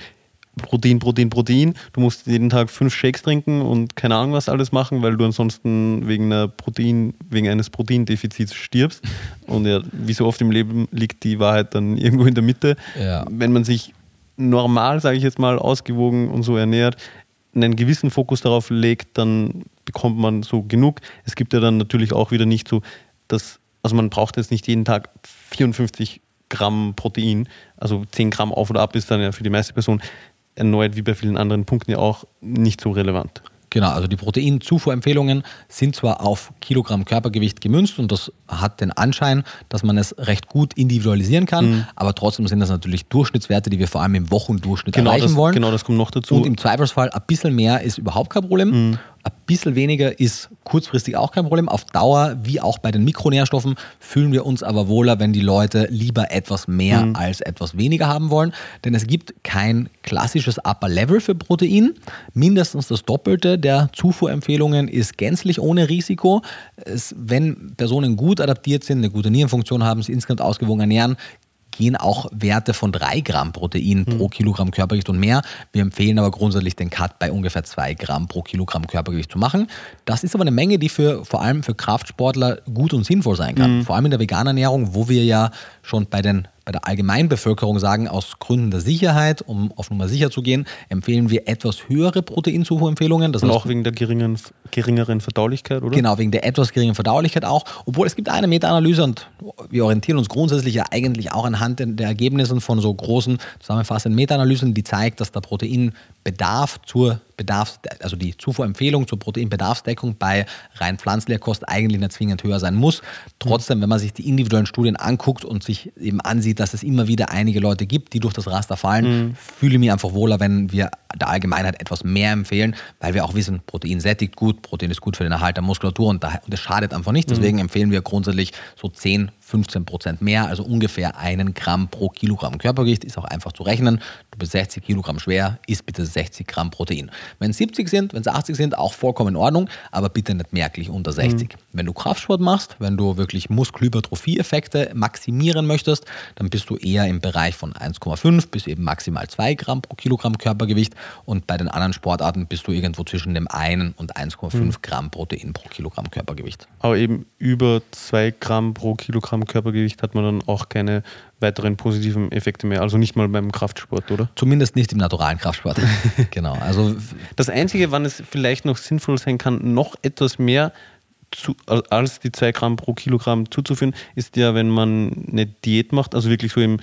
Protein, Protein, Protein, du musst jeden Tag fünf Shakes trinken und keine Ahnung was alles machen, weil du ansonsten wegen, einer Protein, wegen eines Proteindefizits stirbst. Und ja, wie so oft im Leben liegt die Wahrheit dann irgendwo in der Mitte. Ja. Wenn man sich normal, sage ich jetzt mal, ausgewogen und so ernährt, einen gewissen Fokus darauf legt, dann bekommt man so genug. Es gibt ja dann natürlich auch wieder nicht so, dass, also man braucht jetzt nicht jeden Tag 54 Gramm Protein, also 10 Gramm auf oder ab ist dann ja für die meiste Person erneut wie bei vielen anderen Punkten ja auch nicht so relevant. Genau, also die Proteinzufuhrempfehlungen sind zwar auf Kilogramm Körpergewicht gemünzt und das hat den Anschein, dass man es recht gut individualisieren kann, mhm. aber trotzdem sind das natürlich Durchschnittswerte, die wir vor allem im Wochendurchschnitt genau erreichen das, wollen. Genau, das kommt noch dazu. Und im Zweifelsfall ein bisschen mehr ist überhaupt kein Problem. Mhm. Ein bisschen weniger ist kurzfristig auch kein Problem. Auf Dauer, wie auch bei den Mikronährstoffen, fühlen wir uns aber wohler, wenn die Leute lieber etwas mehr mhm. als etwas weniger haben wollen. Denn es gibt kein klassisches Upper Level für Protein. Mindestens das Doppelte der Zufuhrempfehlungen ist gänzlich ohne Risiko. Es, wenn Personen gut adaptiert sind, eine gute Nierenfunktion haben, sich insgesamt ausgewogen ernähren, gehen auch Werte von 3 Gramm Protein pro Kilogramm Körpergewicht und mehr. Wir empfehlen aber grundsätzlich den Cut bei ungefähr 2 Gramm pro Kilogramm Körpergewicht zu machen. Das ist aber eine Menge, die für, vor allem für Kraftsportler gut und sinnvoll sein kann. Mhm. Vor allem in der veganen Ernährung, wo wir ja schon bei den bei der Allgemeinbevölkerung sagen, aus Gründen der Sicherheit, um auf Nummer sicher zu gehen, empfehlen wir etwas höhere Proteinzufuhrempfehlungen. Das Und auch wegen der geringen, geringeren Verdaulichkeit, oder? Genau, wegen der etwas geringeren Verdaulichkeit auch. Obwohl es gibt eine Meta-Analyse und wir orientieren uns grundsätzlich ja eigentlich auch anhand der Ergebnisse von so großen zusammenfassenden Meta-Analysen, die zeigt, dass der Proteinbedarf zur Bedarfs, also die Zufuhrempfehlung zur Proteinbedarfsdeckung bei rein pflanzlicher Kost eigentlich nicht zwingend höher sein muss. Trotzdem, wenn man sich die individuellen Studien anguckt und sich eben ansieht, dass es immer wieder einige Leute gibt, die durch das Raster fallen, mhm. fühle ich mich einfach wohler, wenn wir der Allgemeinheit etwas mehr empfehlen, weil wir auch wissen, Protein sättigt gut, Protein ist gut für den Erhalt der Muskulatur und das schadet einfach nicht. Deswegen mhm. empfehlen wir grundsätzlich so 10, 15 Prozent mehr, also ungefähr einen Gramm pro Kilogramm Körpergewicht, ist auch einfach zu rechnen. Du bist 60 Kilogramm schwer, isst bitte 60 Gramm Protein. Wenn es 70 sind, wenn es 80 sind, auch vollkommen in Ordnung, aber bitte nicht merklich unter 60. Mhm. Wenn du Kraftsport machst, wenn du wirklich Muskelhypertrophie-Effekte maximieren möchtest, dann bist du eher im Bereich von 1,5 bis eben maximal 2 Gramm pro Kilogramm Körpergewicht und bei den anderen Sportarten bist du irgendwo zwischen dem 1 und 1,5 mhm. Gramm Protein pro Kilogramm Körpergewicht. Aber eben über 2 Gramm pro Kilogramm Körpergewicht hat man dann auch keine weiteren positiven Effekte mehr. Also nicht mal beim Kraftsport, oder? Zumindest nicht im naturalen Kraftsport. genau. Also das Einzige, wann es vielleicht noch sinnvoll sein kann, noch etwas mehr zu, als die 2 Gramm pro Kilogramm zuzuführen, ist ja, wenn man eine Diät macht, also wirklich so im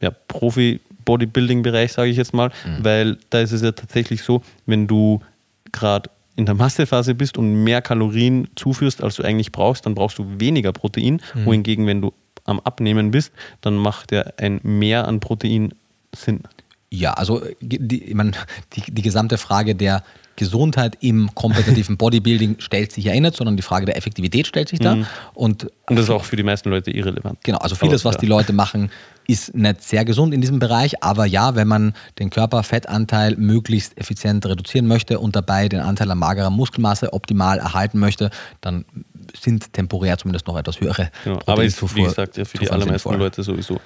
ja, Profi-Bodybuilding-Bereich, sage ich jetzt mal, mhm. weil da ist es ja tatsächlich so, wenn du gerade in der Massephase bist und mehr Kalorien zuführst, als du eigentlich brauchst, dann brauchst du weniger Protein. Mhm. Wohingegen, wenn du am Abnehmen bist, dann macht ja ein Mehr an Protein Sinn. Ja, also die, ich meine, die, die gesamte Frage der Gesundheit im kompetitiven Bodybuilding stellt sich ja eh nicht, sondern die Frage der Effektivität stellt sich da. Mhm. Und, und das ist auch für die meisten Leute irrelevant. Genau, also vieles, was die Leute machen, ist nicht sehr gesund in diesem Bereich, aber ja, wenn man den Körperfettanteil möglichst effizient reduzieren möchte und dabei den Anteil an magerer Muskelmasse optimal erhalten möchte, dann sind temporär zumindest noch etwas höhere. Genau, aber ist, wie gesagt, ja für die allermeisten Leute sowieso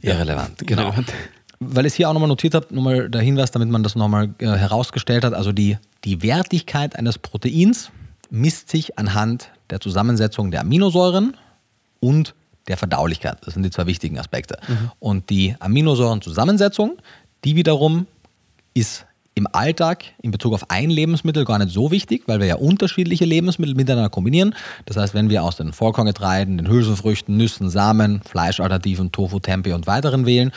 irrelevant. Genau. Irrelevant weil ich es hier auch nochmal notiert habe, nochmal der Hinweis, damit man das nochmal äh, herausgestellt hat. Also die, die Wertigkeit eines Proteins misst sich anhand der Zusammensetzung der Aminosäuren und der Verdaulichkeit. Das sind die zwei wichtigen Aspekte. Mhm. Und die Aminosäurenzusammensetzung, die wiederum ist im Alltag in Bezug auf ein Lebensmittel gar nicht so wichtig, weil wir ja unterschiedliche Lebensmittel miteinander kombinieren. Das heißt, wenn wir aus den Vollkorngetreiden, den Hülsenfrüchten, Nüssen, Samen, Fleischalternativen, Tofu, Tempeh und weiteren wählen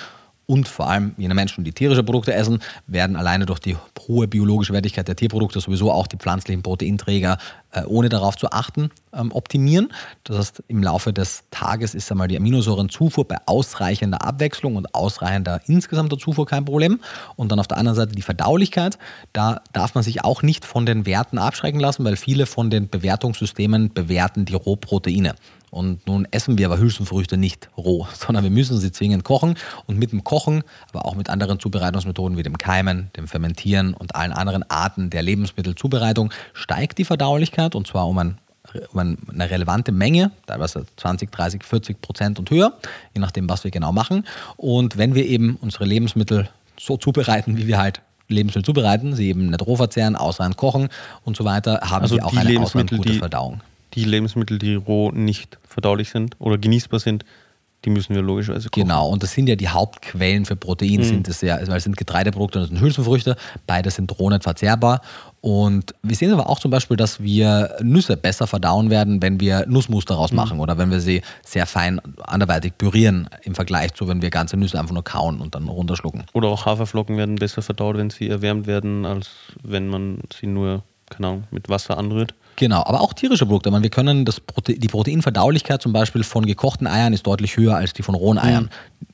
und vor allem jene Menschen, die tierische Produkte essen, werden alleine durch die hohe biologische Wertigkeit der Tierprodukte sowieso auch die pflanzlichen Proteinträger, äh, ohne darauf zu achten, ähm, optimieren. Das heißt, im Laufe des Tages ist einmal die Aminosäurenzufuhr bei ausreichender Abwechslung und ausreichender insgesamter Zufuhr kein Problem. Und dann auf der anderen Seite die Verdaulichkeit. Da darf man sich auch nicht von den Werten abschrecken lassen, weil viele von den Bewertungssystemen bewerten die Rohproteine. Und nun essen wir aber Hülsenfrüchte nicht roh, sondern wir müssen sie zwingend kochen. Und mit dem Kochen, aber auch mit anderen Zubereitungsmethoden wie dem Keimen, dem Fermentieren und allen anderen Arten der Lebensmittelzubereitung steigt die Verdaulichkeit und zwar um, ein, um eine relevante Menge, teilweise 20, 30, 40 Prozent und höher, je nachdem, was wir genau machen. Und wenn wir eben unsere Lebensmittel so zubereiten, wie wir halt Lebensmittel zubereiten, sie eben nicht roh verzehren, ausreichend kochen und so weiter, haben also sie auch eine ausreichend gute Verdauung die Lebensmittel, die roh nicht verdaulich sind oder genießbar sind, die müssen wir logischerweise kochen. Genau, und das sind ja die Hauptquellen für Protein, mhm. sind es ja, weil es sind Getreideprodukte und es sind Hülsenfrüchte, beide sind roh nicht verzehrbar. Und wir sehen aber auch zum Beispiel, dass wir Nüsse besser verdauen werden, wenn wir Nussmus daraus mhm. machen oder wenn wir sie sehr fein anderweitig pürieren im Vergleich zu, wenn wir ganze Nüsse einfach nur kauen und dann runterschlucken. Oder auch Haferflocken werden besser verdaut, wenn sie erwärmt werden, als wenn man sie nur, keine Ahnung, mit Wasser anrührt. Genau, aber auch tierische Produkte. Meine, wir können das Prote die Proteinverdaulichkeit zum Beispiel von gekochten Eiern ist deutlich höher als die von rohen Eiern. Mhm.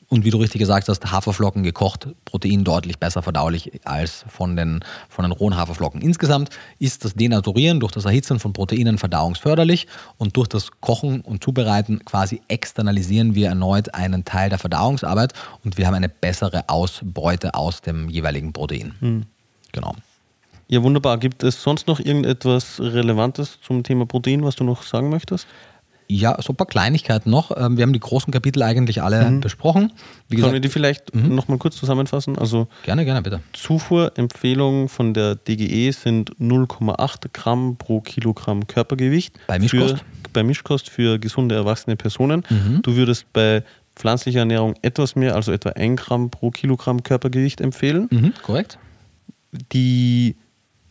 Und wie du richtig gesagt hast, Haferflocken gekocht, Protein deutlich besser verdaulich als von den, von den rohen Haferflocken. Insgesamt ist das Denaturieren durch das Erhitzen von Proteinen verdauungsförderlich und durch das Kochen und Zubereiten quasi externalisieren wir erneut einen Teil der Verdauungsarbeit und wir haben eine bessere Ausbeute aus dem jeweiligen Protein. Mhm. Genau. Ja, wunderbar. Gibt es sonst noch irgendetwas Relevantes zum Thema Protein, was du noch sagen möchtest? Ja, so ein paar Kleinigkeiten noch. Ähm, wir haben die großen Kapitel eigentlich alle mhm. besprochen. Wie gesagt, Können wir die vielleicht mhm. noch mal kurz zusammenfassen? Also gerne, gerne, bitte. Zufuhrempfehlungen von der DGE sind 0,8 Gramm pro Kilogramm Körpergewicht. Bei Mischkost? Für, bei Mischkost für gesunde erwachsene Personen. Mhm. Du würdest bei pflanzlicher Ernährung etwas mehr, also etwa 1 Gramm pro Kilogramm Körpergewicht empfehlen. Mhm, korrekt. Die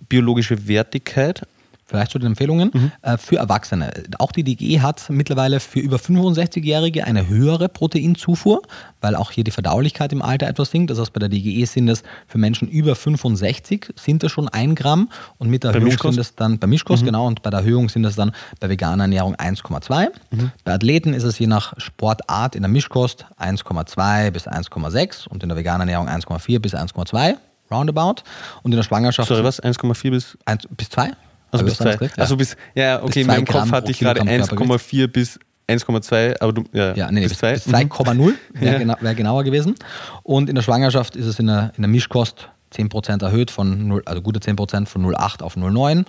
biologische Wertigkeit. Vielleicht zu den Empfehlungen. Mhm. Äh, für Erwachsene. Auch die DGE hat mittlerweile für über 65-Jährige eine höhere Proteinzufuhr, weil auch hier die Verdaulichkeit im Alter etwas sinkt. Das heißt, bei der DGE sind es für Menschen über 65 sind es schon ein Gramm und mit der bei Erhöhung Mischkost? sind es dann bei Mischkost, mhm. genau, und bei der Erhöhung sind es dann bei veganer Ernährung 1,2. Mhm. Bei Athleten ist es je nach Sportart in der Mischkost 1,2 bis 1,6 und in der veganen Ernährung 1,4 bis 1,2 roundabout. Und in der Schwangerschaft. Sorry, was? 1,4 bis? 1, bis 2? Also bis 2. Ja. Also bis, ja, okay, in meinem Kopf hatte ich gerade 1,4 bis 1,2, aber du, ja, ja nee, nee, bis 2,0 mhm. wäre ja. wär genauer gewesen. Und in der Schwangerschaft ist es in der, in der Mischkost 10% erhöht von 0, also gute 10% von 0,8 auf 0,9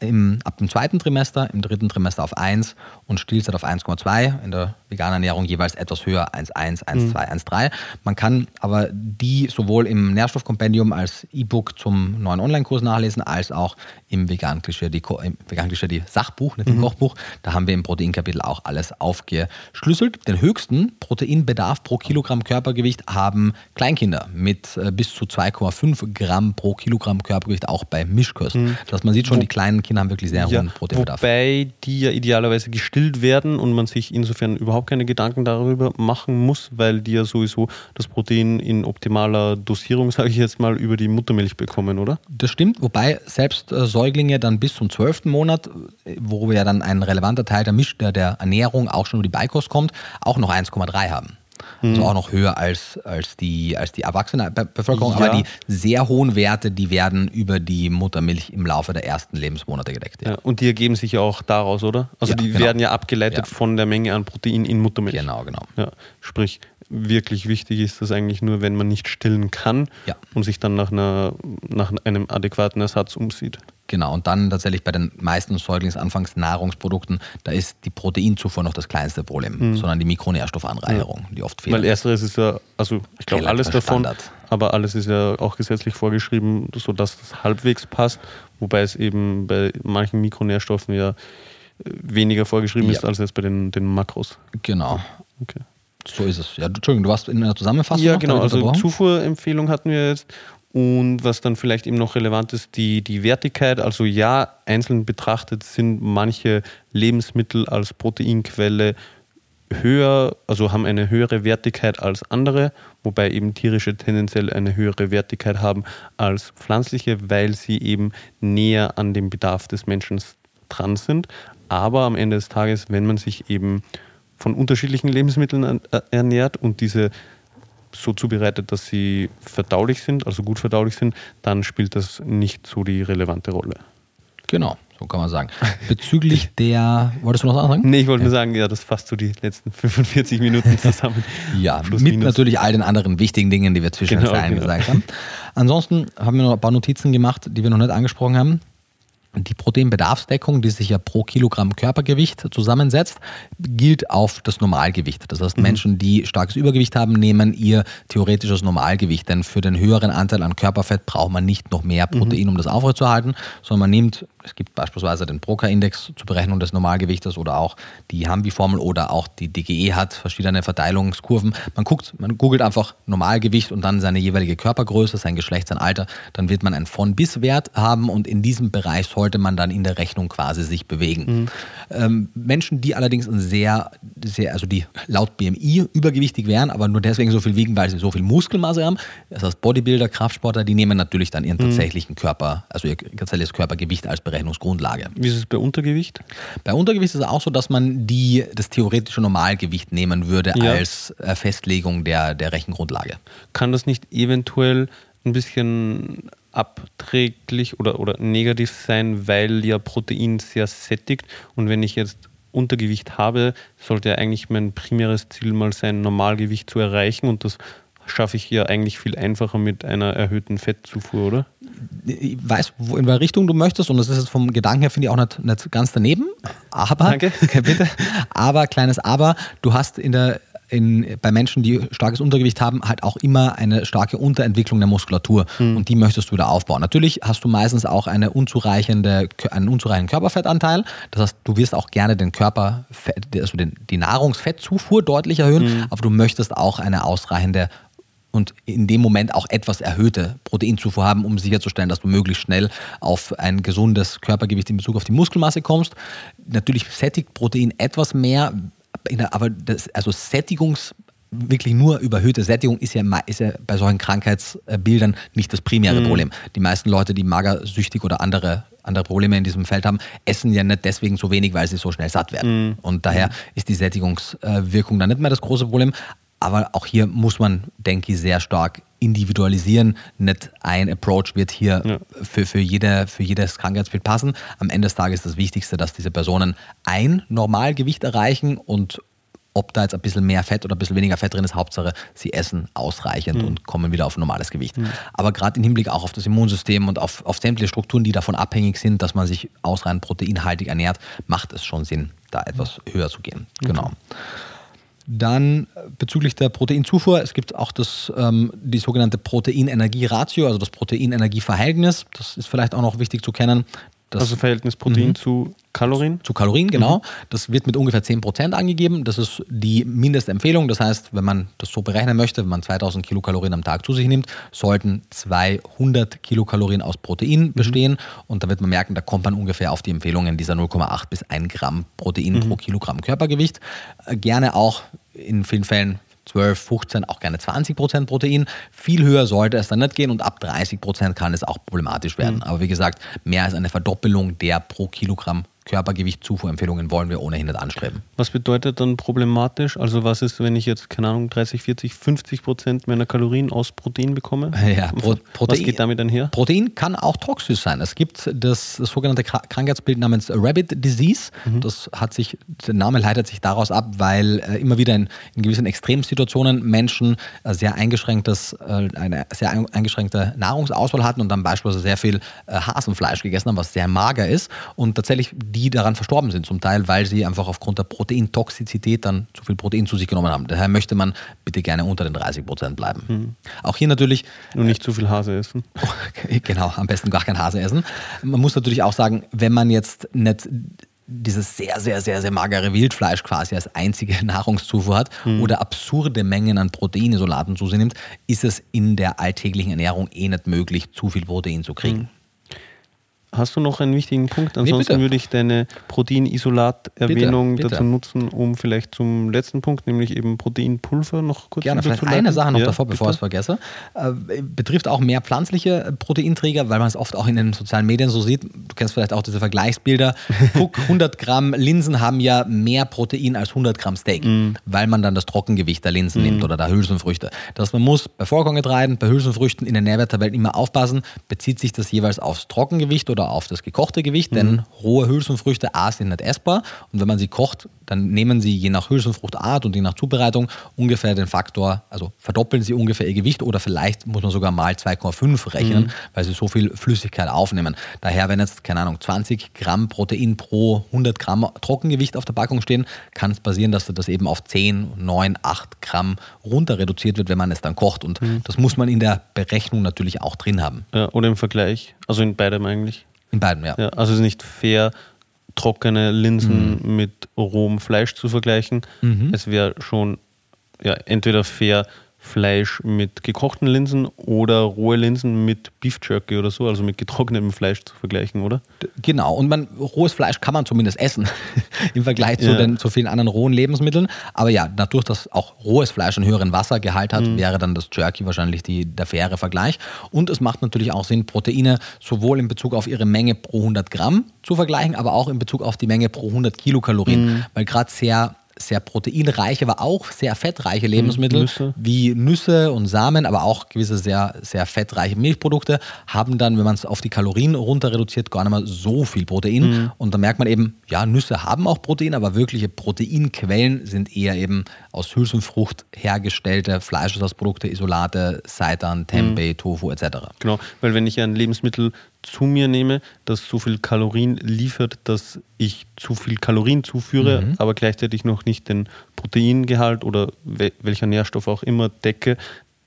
im, ab dem zweiten Trimester, im dritten Trimester auf 1 und Stillzeit auf 1,2. In der veganen Ernährung jeweils etwas höher, 1,1, 1,2, mhm. 1,3. Man kann aber die sowohl im Nährstoffkompendium als E-Book zum neuen Online-Kurs nachlesen, als auch im vegan Klischee, die, vegan die Sachbuch, nicht im mhm. Kochbuch. Da haben wir im Proteinkapitel auch alles aufgeschlüsselt. Den höchsten Proteinbedarf pro Kilogramm Körpergewicht haben Kleinkinder mit äh, bis zu 2,5 Gramm pro Kilogramm Körpergewicht, auch bei Mischkost. Mhm. Dass man sieht schon, die kleinen Kinder haben wirklich sehr hohen ja, Proteinbedarf. Wobei die ja idealerweise gestillt werden und man sich insofern überhaupt keine Gedanken darüber machen muss, weil die ja sowieso das Protein in optimaler Dosierung, sage ich jetzt mal, über die Muttermilch bekommen, oder? Das stimmt, wobei selbst äh, Säuglinge dann bis zum zwölften Monat, äh, wo ja dann ein relevanter Teil der, Misch der, der Ernährung auch schon über die Beikost kommt, auch noch 1,3 haben. Also auch noch höher als, als, die, als die erwachsene Bevölkerung. Ja. Aber die sehr hohen Werte, die werden über die Muttermilch im Laufe der ersten Lebensmonate gedeckt. Ja, und die ergeben sich ja auch daraus, oder? Also Ja, die genau. werden ja abgeleitet Ja. von der Menge an Protein in Muttermilch. Genau, genau. Ja, sprich, wirklich wichtig ist das eigentlich nur, wenn man nicht stillen kann Ja. und sich dann nach, einer, nach einem adäquaten Ersatz umsieht. Genau, und dann tatsächlich bei den meisten Säuglingsanfangsnahrungsprodukten, da ist die Proteinzufuhr noch das kleinste Problem, sondern die Mikronährstoffanreicherung, die oft fehlt. Weil ersteres ist ja, also ich glaube alles davon, Standard. aber alles ist ja auch gesetzlich vorgeschrieben, sodass das halbwegs passt, wobei es eben bei manchen Mikronährstoffen ja äh, weniger vorgeschrieben Ja. ist als jetzt bei den, den Makros. Genau, Okay. so ist es. Ja, Entschuldigung, du warst in einer Zusammenfassung. Ja, genau. Also. Zufuhrempfehlung hatten wir jetzt. Und was dann vielleicht eben noch relevant ist, die, die Wertigkeit. Also ja, einzeln betrachtet sind manche Lebensmittel als Proteinquelle höher, also haben eine höhere Wertigkeit als andere, wobei eben tierische tendenziell eine höhere Wertigkeit haben als pflanzliche, weil sie eben näher an dem Bedarf des Menschen dran sind. Aber am Ende des Tages, wenn man sich eben von unterschiedlichen Lebensmitteln äh, ernährt und diese so zubereitet, dass sie verdaulich sind, also gut verdaulich sind, dann spielt das nicht so die relevante Rolle. Genau, so kann man sagen. Bezüglich der, wolltest du noch was sagen? Nee, ich wollte nur sagen, ja, das fasst so die letzten 45 Minuten zusammen. Ja, Plus, mit minus. natürlich all den anderen wichtigen Dingen, die wir zwischen den Genau, Zeilen genau. gesagt haben. Ansonsten haben wir noch ein paar Notizen gemacht, die wir noch nicht angesprochen haben. Die Proteinbedarfsdeckung, die sich ja pro Kilogramm Körpergewicht zusammensetzt, gilt auf das Normalgewicht. Das Mhm. heißt, Menschen, die starkes Übergewicht haben, nehmen ihr theoretisches Normalgewicht. Denn für den höheren Anteil an Körperfett braucht man nicht noch mehr Mhm. Protein, um das aufrechtzuerhalten, sondern man nimmt, es gibt beispielsweise den Broca-Index zur Berechnung des Normalgewichtes oder auch die Hambi-Formel oder auch die DGE hat verschiedene Verteilungskurven. Man guckt, man googelt einfach Normalgewicht und dann seine jeweilige Körpergröße, sein Geschlecht, sein Alter, dann wird man einen Von-Bis-Wert haben und in diesem Bereich sollte man dann in der Rechnung quasi sich bewegen. Ähm, Menschen, die allerdings ein sehr, sehr, also die laut BMI übergewichtig wären, aber nur deswegen so viel wiegen, weil sie so viel Muskelmasse haben, das heißt Bodybuilder, Kraftsportler, die nehmen natürlich dann ihren tatsächlichen Körper, also ihr tatsächliches Körpergewicht als Berechnungsgrundlage. Wie ist es bei Untergewicht? Bei Untergewicht ist es auch so, dass man die, das theoretische Normalgewicht nehmen würde Ja. als äh, Festlegung der, der Rechengrundlage. Kann das nicht eventuell ein bisschen abträglich oder, oder negativ sein, weil ja Protein sehr sättigt und wenn ich jetzt Untergewicht habe, sollte ja eigentlich mein primäres Ziel mal sein, Normalgewicht zu erreichen und das schaffe ich ja eigentlich viel einfacher mit einer erhöhten Fettzufuhr, oder? Ich weiß, wo, in welche Richtung du möchtest und das ist jetzt vom Gedanken her, finde ich, auch nicht, nicht ganz daneben. Aber, Danke. Bitte. Aber, kleines Aber, du hast in der in, bei Menschen, die starkes Untergewicht haben, halt auch immer eine starke Unterentwicklung der Muskulatur und die möchtest du wieder aufbauen. Natürlich hast du meistens auch eine unzureichende, einen unzureichenden Körperfettanteil. Das heißt, du wirst auch gerne den Körperfett, also den, die Nahrungsfettzufuhr deutlich erhöhen, aber du möchtest auch eine ausreichende und in dem Moment auch etwas erhöhte Proteinzufuhr haben, um sicherzustellen, dass du möglichst schnell auf ein gesundes Körpergewicht in Bezug auf die Muskelmasse kommst. Natürlich sättigt Protein etwas mehr, aber das, also Sättigungs wirklich nur überhöhte Sättigung ist ja, ist ja bei solchen Krankheitsbildern nicht das primäre Problem. Die meisten Leute, die magersüchtig oder andere, andere Probleme in diesem Feld haben, essen ja nicht deswegen so wenig, weil sie so schnell satt werden. Und daher ist die Sättigungswirkung dann nicht mehr das große Problem. Aber auch hier muss man, denke ich, sehr stark individualisieren. Nicht ein Approach wird hier Ja. für, für, jede, für jedes Krankheitsbild passen. Am Ende des Tages ist das Wichtigste, dass diese Personen ein Normalgewicht erreichen und ob da jetzt ein bisschen mehr Fett oder ein bisschen weniger Fett drin ist, Hauptsache, sie essen ausreichend und kommen wieder auf ein normales Gewicht. Aber gerade im Hinblick auch auf das Immunsystem und auf, auf sämtliche Strukturen, die davon abhängig sind, dass man sich ausreichend proteinhaltig ernährt, macht es schon Sinn, da etwas höher zu gehen. Genau. Dann bezüglich der Proteinzufuhr, es gibt auch das, ähm, die sogenannte Protein-Energie-Ratio, also das Protein-Energie-Verhältnis. Das ist vielleicht auch noch wichtig zu kennen. Das Also Verhältnis Protein zu Kalorien? zu Kalorien, genau. Das wird mit ungefähr 10% angegeben. Das ist die Mindestempfehlung. Das heißt, wenn man das so berechnen möchte, wenn man 2000 Kilokalorien am Tag zu sich nimmt, sollten 200 Kilokalorien aus Protein bestehen. Und da wird man merken, da kommt man ungefähr auf die Empfehlungen dieser 0,8 bis 1 Gramm Protein pro Kilogramm Körpergewicht. Äh, Gerne auch in vielen Fällen 12, 15, auch gerne 20 Prozent Protein. Viel höher sollte es dann nicht gehen und ab 30 Prozent kann es auch problematisch werden. Aber wie gesagt, mehr als eine Verdoppelung der pro Kilogramm Körpergewicht-Zufuhrempfehlungen wollen wir ohnehin nicht anstreben. Was bedeutet dann problematisch? Also was ist, wenn ich jetzt, keine Ahnung, 30, 40, 50 Prozent meiner Kalorien aus Protein bekomme? Ja, Pro Protein, was geht damit einher? Protein kann auch toxisch sein. Es gibt das, sogenannte Krankheitsbild namens Rabbit Disease. Mhm. Das hat sich, der Name leitet sich daraus ab, weil äh, immer wieder in, in, gewissen Extremsituationen Menschen äh, sehr eingeschränktes, äh, eine sehr eingeschränkte Nahrungsauswahl hatten und dann beispielsweise sehr viel Hasenfleisch gegessen haben, was sehr mager ist und tatsächlich die daran verstorben sind, zum Teil, weil sie einfach aufgrund der Proteintoxizität dann zu viel Protein zu sich genommen haben. Daher möchte man bitte gerne unter den 30 Prozent bleiben. Mhm. Auch hier natürlich. Und nicht zu viel Hase essen. genau, am besten gar kein Hase essen. Man muss natürlich auch sagen, wenn man jetzt nicht dieses sehr, sehr, sehr, sehr magere Wildfleisch quasi als einzige Nahrungszufuhr hat mhm. oder absurde Mengen an Proteinisolaten zu sich nimmt, ist es in der alltäglichen Ernährung eh nicht möglich, zu viel Protein zu kriegen. Mhm. Hast du noch einen wichtigen Punkt? Ansonsten nee, würde ich deine Proteinisolat-Erwähnung dazu nutzen, um vielleicht zum letzten Punkt, nämlich eben Proteinpulver, noch kurz Gerne, vielleicht eine Sache noch ja, davor, bevor ich es vergesse. Äh, betrifft auch mehr pflanzliche Proteinträger, weil man es oft auch in den sozialen Medien so sieht. Du kennst vielleicht auch diese Vergleichsbilder. Guck, 100 Gramm Linsen haben ja mehr Protein als 100 Gramm Steak, mm. weil man dann das Trockengewicht der Linsen mm. nimmt oder der Hülsenfrüchte. Das man muss bei Vollkorngetreiden, bei Hülsenfrüchten in den Nährwerttabellen immer aufpassen, bezieht sich das jeweils aufs Trockengewicht oder oder auf das gekochte Gewicht, denn mhm. rohe Hülsenfrüchte A sind nicht essbar und wenn man sie kocht, dann nehmen sie je nach Hülsenfruchtart und je nach Zubereitung ungefähr den Faktor, also verdoppeln sie ungefähr ihr Gewicht oder vielleicht muss man sogar mal 2,5 rechnen, mhm. weil sie so viel Flüssigkeit aufnehmen. Daher, wenn jetzt, keine Ahnung, 20 Gramm Protein pro 100 Gramm Trockengewicht auf der Packung stehen, kann es passieren, dass das eben auf 10, 9, 8 Gramm runter reduziert wird, wenn man es dann kocht. Und mhm. das muss man in der Berechnung natürlich auch drin haben. Ja, oder im Vergleich, also in beidem eigentlich. In beiden, ja. ja also es ist nicht fair, trockene Linsen mhm. mit rohem Fleisch zu vergleichen. Mhm. Es wäre schon ja, entweder fair, Fleisch mit gekochten Linsen oder rohe Linsen mit Beef Jerky oder so, also mit getrocknetem Fleisch zu vergleichen, oder? Genau, und man, rohes Fleisch kann man zumindest essen im Vergleich zu, ja. den, zu vielen anderen rohen Lebensmitteln. Aber ja, dadurch, dass auch rohes Fleisch einen höheren Wassergehalt hat, mhm. wäre dann das Jerky wahrscheinlich die, der faire Vergleich. Und es macht natürlich auch Sinn, Proteine sowohl in Bezug auf ihre Menge pro 100 Gramm zu vergleichen, aber auch in Bezug auf die Menge pro 100 Kilokalorien, mhm. weil gerade sehr sehr proteinreiche, aber auch sehr fettreiche Lebensmittel Nüsse. wie Nüsse und Samen, aber auch gewisse sehr, sehr fettreiche Milchprodukte haben dann, wenn man es auf die Kalorien runter reduziert, gar nicht mehr so viel Protein. Mhm. Und da merkt man eben, ja, Nüsse haben auch Protein, aber wirkliche Proteinquellen sind eher eben aus Hülsenfrucht hergestellte Fleischersatzprodukte, Isolate, Seitan, Tempeh, mhm. Tofu etc. Genau, weil wenn ich ein Lebensmittel zu mir nehme, das so viel Kalorien liefert, dass ich zu viel Kalorien zuführe, mhm. aber gleichzeitig noch nicht den Proteingehalt oder welcher Nährstoff auch immer decke,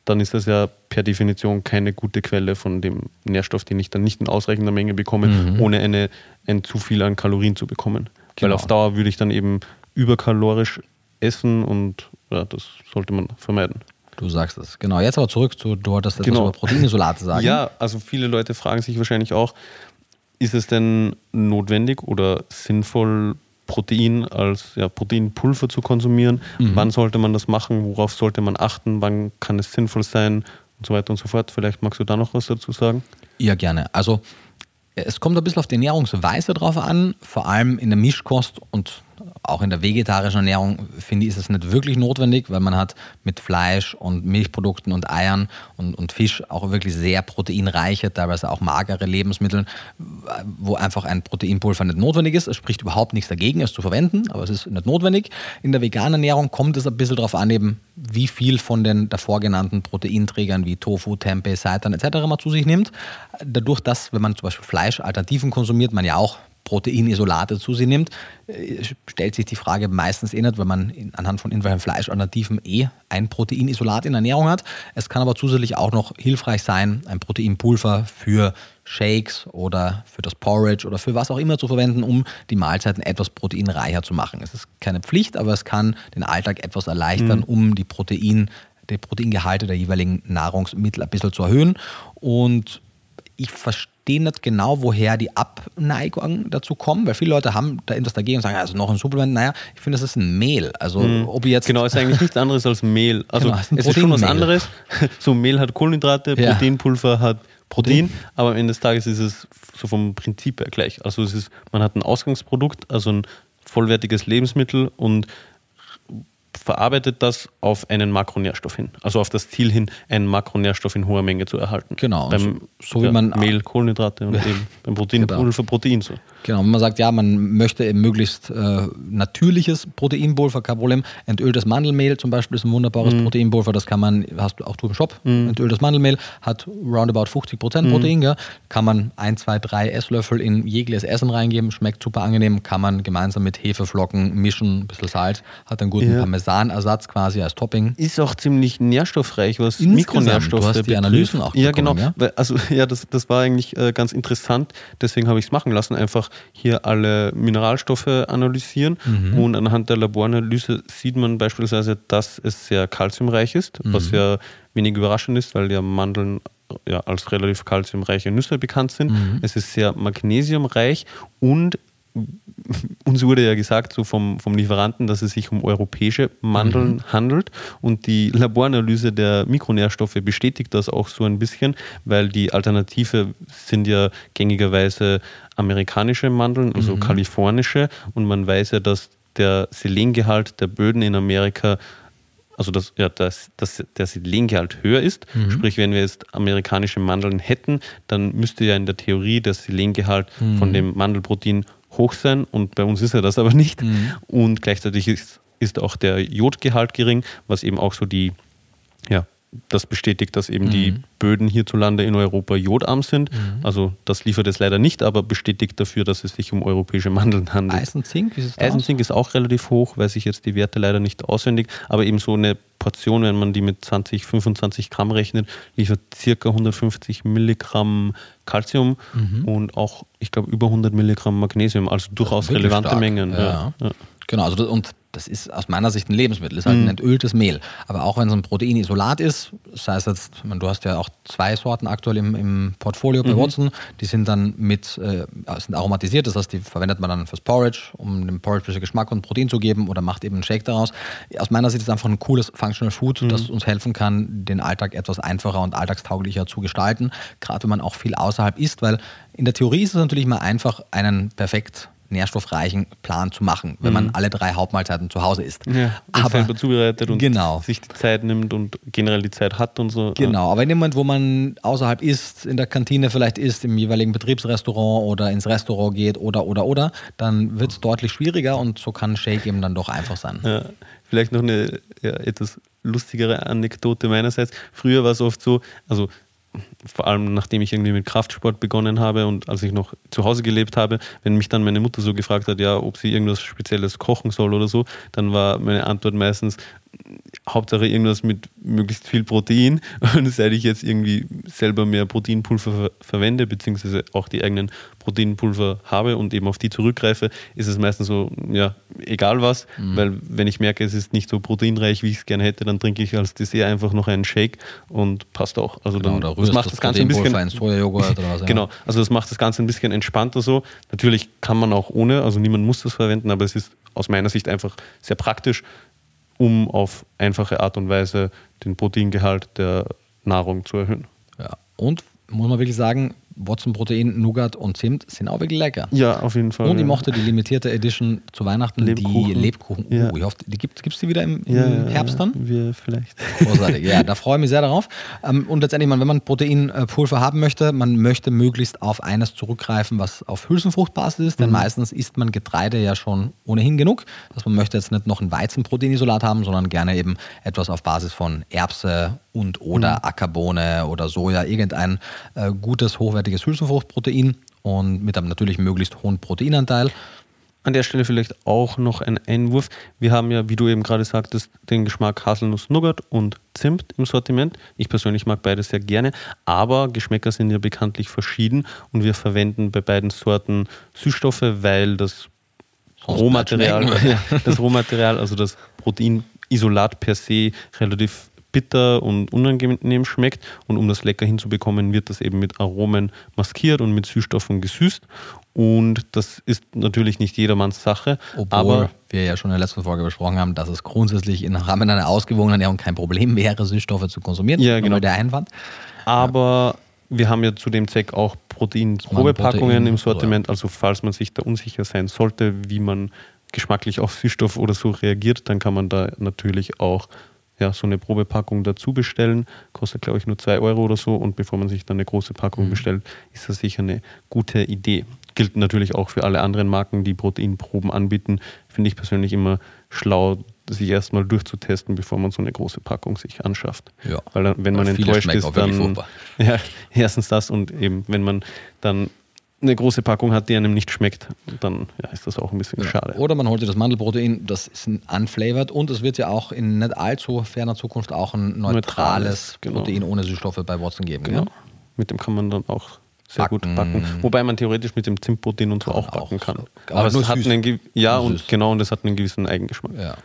dann ist das ja per Definition keine gute Quelle von dem Nährstoff, den ich dann nicht in ausreichender Menge bekomme, mhm. ohne eine, ein zu viel an Kalorien zu bekommen. Genau. Weil auf Dauer würde ich dann eben überkalorisch essen und ja, das sollte man vermeiden. Du sagst es. Genau. Jetzt aber zurück zu, du wolltest etwas genau. über Proteinisolate sagen. Ja, also viele Leute fragen sich wahrscheinlich auch, ist es denn notwendig oder sinnvoll, Protein als ja, Proteinpulver zu konsumieren? Mhm. Wann sollte man das machen? Worauf sollte man achten? Wann kann es sinnvoll sein? Und so weiter und so fort. Vielleicht magst du da noch was dazu sagen? Ja, gerne. Also es kommt ein bisschen auf die Ernährungsweise drauf an, vor allem in der Mischkost und auch in der vegetarischen Ernährung finde ich, ist es nicht wirklich notwendig, weil man hat mit Fleisch und Milchprodukten und Eiern und, und Fisch auch wirklich sehr proteinreiche, teilweise auch magere Lebensmittel, wo einfach ein Proteinpulver nicht notwendig ist. Es spricht überhaupt nichts dagegen, es zu verwenden, aber es ist nicht notwendig. In der veganen Ernährung kommt es ein bisschen darauf an, eben wie viel von den davor genannten Proteinträgern wie Tofu, Tempeh, Seitan etc. man zu sich nimmt. Dadurch, dass, wenn man zum Beispiel Fleischalternativen konsumiert, man ja auch Proteinisolate zu sich nimmt, äh, stellt sich die Frage meistens eh nicht, weil man anhand von irgendwelchen Fleischalternativen eh ein Proteinisolat in Ernährung hat. Es kann aber zusätzlich auch noch hilfreich sein, ein Proteinpulver für Shakes oder für das Porridge oder für was auch immer zu verwenden, um die Mahlzeiten etwas proteinreicher zu machen. Es ist keine Pflicht, aber es kann den Alltag etwas erleichtern, mhm. um die Protein die Proteingehalte der jeweiligen Nahrungsmittel ein bisschen zu erhöhen. Und ich verstehe nicht genau, woher die Abneigung dazu kommt, weil viele Leute haben da etwas dagegen und sagen, also noch ein Supplement, naja, ich finde, das ist ein Mehl. Also mhm. ob jetzt. Genau, es ist eigentlich nichts anderes als Mehl. Also genau, es ist schon was anderes. So Mehl hat Kohlenhydrate, ja. Proteinpulver hat Protein, aber am Ende des Tages ist es so vom Prinzip her gleich. Also es ist, man hat ein Ausgangsprodukt, also ein vollwertiges Lebensmittel und verarbeitet das auf einen Makronährstoff hin. Also auf das Ziel hin, einen Makronährstoff in hoher Menge zu erhalten. Genau. Beim so, so wie man Mehl, Kohlenhydrate und eben beim Proteinpulver genau. Protein so. Genau, wenn man sagt, ja, man möchte eben möglichst äh, natürliches Proteinpulver, kein Problem. Entöltes Mandelmehl zum Beispiel ist ein wunderbares mhm. Proteinpulver, das kann man, hast du auch du im Shop, mhm. entöltes Mandelmehl, hat roundabout 50 Prozent mhm. Protein, gell? kann man ein, zwei, drei Esslöffel in jegliches Essen reingeben, schmeckt super angenehm, kann man gemeinsam mit Hefeflocken mischen, ein bisschen Salz, hat einen guten ja. Parmesanersatz quasi als Topping. Ist auch ziemlich nährstoffreich, was Insgesamt, Mikronährstoffe Du hast die Analysen auch Ja, genau. Ja? Also ja, das, das war eigentlich äh, ganz interessant, deswegen habe ich es machen lassen, einfach hier alle Mineralstoffe analysieren mhm. und anhand der Laboranalyse sieht man beispielsweise, dass es sehr kalziumreich ist, mhm. was ja wenig überraschend ist, weil ja Mandeln ja, als relativ kalziumreiche Nüsse bekannt sind. Mhm. Es ist sehr magnesiumreich und uns wurde ja gesagt, so vom, vom Lieferanten, dass es sich um europäische Mandeln mhm. handelt. Und die Laboranalyse der Mikronährstoffe bestätigt das auch so ein bisschen, weil die Alternative sind ja gängigerweise amerikanische Mandeln, also mhm. kalifornische. Und man weiß ja, dass der Selengehalt der Böden in Amerika also dass, ja, dass, dass der Silengehalt höher ist. Mhm. Sprich, wenn wir jetzt amerikanische Mandeln hätten, dann müsste ja in der Theorie der Silengehalt mhm. von dem Mandelprotein hoch sein und bei uns ist er das aber nicht. Mhm. Und gleichzeitig ist, ist auch der Jodgehalt gering, was eben auch so die, ja, das bestätigt, dass eben mhm. die Böden hierzulande in Europa jodarm sind. Mhm. Also das liefert es leider nicht, aber bestätigt dafür, dass es sich um europäische Mandeln handelt. Eisenzink, wie ist es Eisenzink ist auch relativ hoch, weiß ich jetzt die Werte leider nicht auswendig, aber eben so eine Portion, wenn man die mit 20, 25 Gramm rechnet, liefert circa 150 Milligramm Calcium mhm. und auch, ich glaube, über 100 Milligramm Magnesium, also durchaus relevante stark. Mengen. Ja. Ja. Genau, also und das ist aus meiner Sicht ein Lebensmittel, ist halt mhm. ein entöltes Mehl. Aber auch wenn es ein Proteinisolat ist, das heißt jetzt, du hast ja auch zwei Sorten aktuell im, im Portfolio bei mhm. Watson, die sind dann mit, äh, sind aromatisiert, das heißt, die verwendet man dann fürs Porridge, um dem Porridge ein bisschen Geschmack und Protein zu geben oder macht eben einen Shake daraus. Aus meiner Sicht ist es einfach ein cooles Functional Food, mhm. das uns helfen kann, den Alltag etwas einfacher und alltagstauglicher zu gestalten, gerade wenn man auch viel außerhalb isst, weil in der Theorie ist es natürlich mal einfach, einen perfekt nährstoffreichen Plan zu machen, wenn mhm. man alle drei Hauptmahlzeiten zu Hause isst. Ja, aber selber zubereitet und genau. sich die Zeit nimmt und generell die Zeit hat und so. Genau, aber in dem Moment, wo man außerhalb isst, in der Kantine vielleicht isst, im jeweiligen Betriebsrestaurant oder ins Restaurant geht oder oder oder, dann wird es deutlich schwieriger und so kann Shake eben dann doch einfach sein. Ja, vielleicht noch eine ja, etwas lustigere Anekdote meinerseits. Früher war es oft so, also vor allem nachdem ich irgendwie mit Kraftsport begonnen habe und als ich noch zu Hause gelebt habe, wenn mich dann meine Mutter so gefragt hat, ja, ob sie irgendwas Spezielles kochen soll oder so, dann war meine Antwort meistens, Hauptsache irgendwas mit möglichst viel Protein. Und seit ich jetzt irgendwie selber mehr Proteinpulver ver verwende, beziehungsweise auch die eigenen Proteinpulver habe und eben auf die zurückgreife, ist es meistens so, ja, egal was, mhm. weil wenn ich merke, es ist nicht so proteinreich, wie ich es gerne hätte, dann trinke ich als Dessert einfach noch einen Shake und passt auch. Also genau, dann, das macht das, das Ganze ein bisschen. Ein Sojajoghurt oder was, ja. Genau, also das macht das Ganze ein bisschen entspannter so. Natürlich kann man auch ohne, also niemand muss das verwenden, aber es ist aus meiner Sicht einfach sehr praktisch, um auf einfache Art und Weise den Proteingehalt der Nahrung zu erhöhen. Ja, und muss man wirklich sagen, Watson Protein, Nougat und Zimt sind auch wirklich lecker. Ja, auf jeden Fall. Und ich ja. mochte die limitierte Edition zu Weihnachten, Lebkuchen. die Lebkuchen. Ja. Oh, ich hoffe, die gibt es die wieder im, im ja, Herbst dann? Wir vielleicht. Großartig, ja, da freue ich mich sehr darauf. Ähm, und letztendlich, wenn man Proteinpulver haben möchte, man möchte möglichst auf eines zurückgreifen, was auf Hülsenfruchtbasis ist, denn mhm. meistens isst man Getreide ja schon ohnehin genug. Dass man möchte jetzt nicht noch ein Weizenproteinisolat haben, sondern gerne eben etwas auf Basis von Erbse und oder mhm. Ackerbohne oder Soja, irgendein äh, gutes, hochwertiges Hülsenfruchtprotein und mit einem natürlich möglichst hohen Proteinanteil. An der Stelle vielleicht auch noch ein Einwurf. Wir haben ja, wie du eben gerade sagtest, den Geschmack Haselnuss-Nougat und Zimt im Sortiment. Ich persönlich mag beides sehr gerne, aber Geschmäcker sind ja bekanntlich verschieden und wir verwenden bei beiden Sorten Süßstoffe, weil das Rohmaterial, das Rohmaterial, also das Proteinisolat per se relativ bitter und unangenehm schmeckt. Und um das lecker hinzubekommen, wird das eben mit Aromen maskiert und mit Süßstoffen gesüßt. Und das ist natürlich nicht jedermanns Sache. Obwohl aber wir ja schon in der letzten Folge besprochen haben, dass es grundsätzlich im Rahmen einer ausgewogenen Ernährung kein Problem wäre, Süßstoffe zu konsumieren. Ja, genau. Der Einwand. Aber wir haben ja zu dem Zweck auch Protein-Probepackungen Protein, im Sortiment. Also falls man sich da unsicher sein sollte, wie man geschmacklich auf Süßstoff oder so reagiert, dann kann man da natürlich auch ja, so eine Probepackung dazu bestellen. Kostet, glaube ich, nur 2 Euro oder so. Und bevor man sich dann eine große Packung bestellt, ist das sicher eine gute Idee. Gilt natürlich auch für alle anderen Marken, die Proteinproben anbieten. Finde ich persönlich immer schlau, sich erstmal durchzutesten, bevor man so eine große Packung sich anschafft. Ja. Weil dann, wenn man enttäuscht ist, dann. Ja, erstens das und eben, wenn man dann eine große Packung hat, die einem nicht schmeckt, dann ja, ist das auch ein bisschen schade. Oder man holt sich das Mandelprotein, das ist unflavored und es wird ja auch in nicht allzu ferner Zukunft auch ein neutrales, Neutrales, genau. Protein ohne Süßstoffe bei Watson geben. Genau. gell? Mit dem kann man dann auch sehr Backen. gut backen. Wobei man theoretisch mit dem Zimtprotein und so auch backen auch kann. so. Aber, Aber es hat süß. einen, ja und süß. genau und es hat einen gewissen Eigengeschmack. Ja.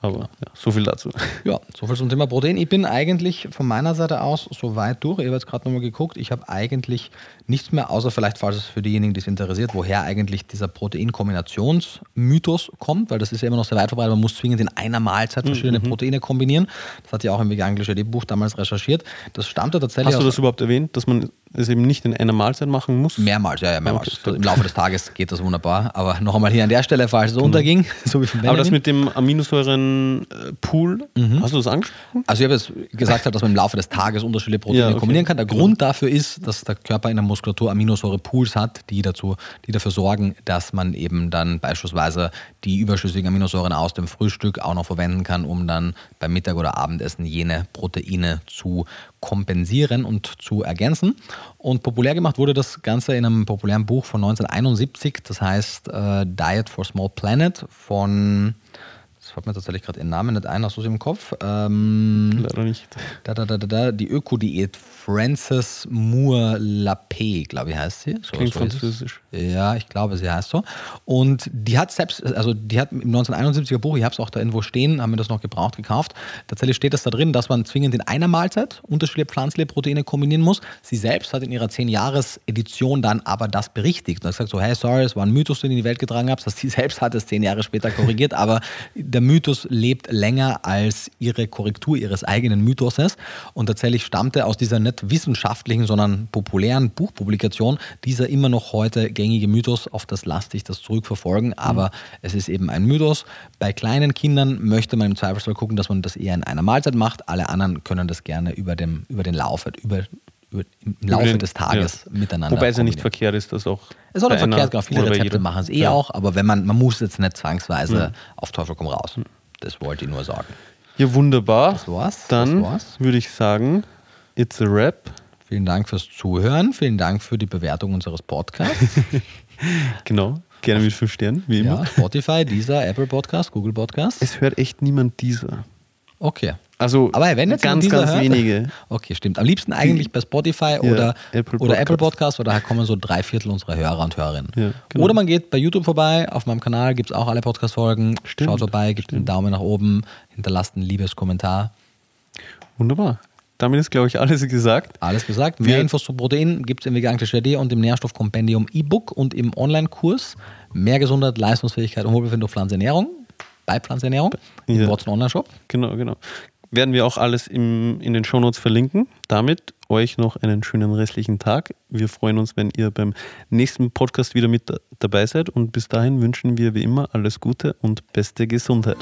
Aber ja, so viel dazu. Ja, soviel zum Thema Protein. Ich bin eigentlich von meiner Seite aus so weit durch. Ich habe jetzt gerade nochmal geguckt. Ich habe eigentlich nichts mehr, außer vielleicht, falls es für diejenigen, die es interessiert, woher eigentlich dieser Protein-Kombinationsmythos kommt, weil das ist ja immer noch sehr weit verbreitet. Man muss zwingend in einer Mahlzeit Mhm, verschiedene Proteine kombinieren. Das hat ja auch im vegan buch damals recherchiert. Das stammte tatsächlich Hast du das überhaupt erwähnt, dass man es eben nicht in einer Mahlzeit machen muss? mehrmals, ja, ja, mehrmals. Okay. Im Laufe des Tages geht das wunderbar. Aber noch einmal hier an der Stelle, falls es unterging, so wie von Aber das mit dem Aminosäuren-Pool, Mhm. hast du das angesprochen? Also ich habe jetzt gesagt, dass man im Laufe des Tages unterschiedliche Proteine Ja, okay. kombinieren kann. Der Genau. Grund dafür ist, dass der Körper in der Muskulatur Aminosäure-Pools hat, die, dazu, die dafür sorgen, dass man eben dann beispielsweise die überschüssigen Aminosäuren aus dem Frühstück auch noch verwenden kann, um dann beim Mittag- oder Abendessen jene Proteine zu kompensieren und zu ergänzen. Und populär gemacht wurde das Ganze in einem populären Buch von 1971, das heißt äh, Diet for Small Planet von, fällt mir tatsächlich gerade ihren Namen nicht ein, hast du es im Kopf? Ähm, Leider nicht. da, da, da, da, da, die Öko-Diät Frances Moore Lapé, glaube ich, heißt sie. So, Klingt so französisch. Ja, ich glaube, sie heißt so. Und die hat selbst, also die hat im 1971er Buch, ich habe es auch da irgendwo stehen, haben wir das noch gebraucht gekauft. Tatsächlich steht es da drin, dass man zwingend in einer Mahlzeit unterschiedliche pflanzliche Proteine kombinieren muss. Sie selbst hat in ihrer 10-Jahres-Edition dann aber das berichtigt und hat gesagt so, hey, sorry, es war ein Mythos, den du in die Welt getragen hast. Das sie selbst hat es zehn Jahre später korrigiert, aber der Mythos lebt länger als ihre Korrektur ihres eigenen Mythoses. Und tatsächlich stammte aus dieser nicht wissenschaftlichen, sondern populären Buchpublikation dieser immer noch heute gängige Mythos, auf das lasst ich das zurückverfolgen. Aber es ist eben ein Mythos. Bei kleinen Kindern möchte man im Zweifelsfall gucken, dass man das eher in einer Mahlzeit macht. Alle anderen können das gerne über, dem, über den Lauf, über, über, im Laufe den- des Tages ja. miteinander Wobei es ja nicht verkehrt ist, dass auch. Es ist auch nicht verkehrt, genau. Viele Rezepte machen es eh Ja. auch, aber wenn man, man muss jetzt nicht zwangsweise auf Teufel komm raus. Das wollte ich nur sagen. Ja, wunderbar. Das war's, Dann das war's. würde ich sagen, it's a wrap. Vielen Dank fürs Zuhören. Vielen Dank für die Bewertung unseres Podcasts. Genau. Gerne mit fünf Sternen, wie immer. ja, Spotify, dieser Apple Podcast, Google Podcast. Es hört echt niemand dieser. Okay. Also Aber wenn jetzt ganz, ganz hört- wenige. Okay, stimmt. Am liebsten eigentlich bei Spotify oder, Apple oder Apple Podcast. Weil daher kommen so drei Viertel unserer Hörer und Hörerinnen. Ja, genau. Oder man geht bei YouTube vorbei, auf meinem Kanal gibt es auch alle Podcast-Folgen. Schaut vorbei, gebt einen Daumen nach oben, hinterlasst ein liebes Kommentar. Wunderbar. Damit ist, glaube ich, alles gesagt. Alles gesagt. Mehr Wir- Infos zu Protein gibt es im Vegan D und im Nährstoffkompendium E-Book und im Online-Kurs Mehr Gesundheit, Leistungsfähigkeit und Wohlbefinden durch Pflanzenernährung bei Pflanzenernährung im Ja. Watson Online-Shop. Genau, genau. Werden wir auch alles im, in den Shownotes verlinken. Damit euch noch einen schönen restlichen Tag. Wir freuen uns, wenn ihr beim nächsten Podcast wieder mit da- dabei seid. Und bis dahin wünschen wir wie immer alles Gute und beste Gesundheit.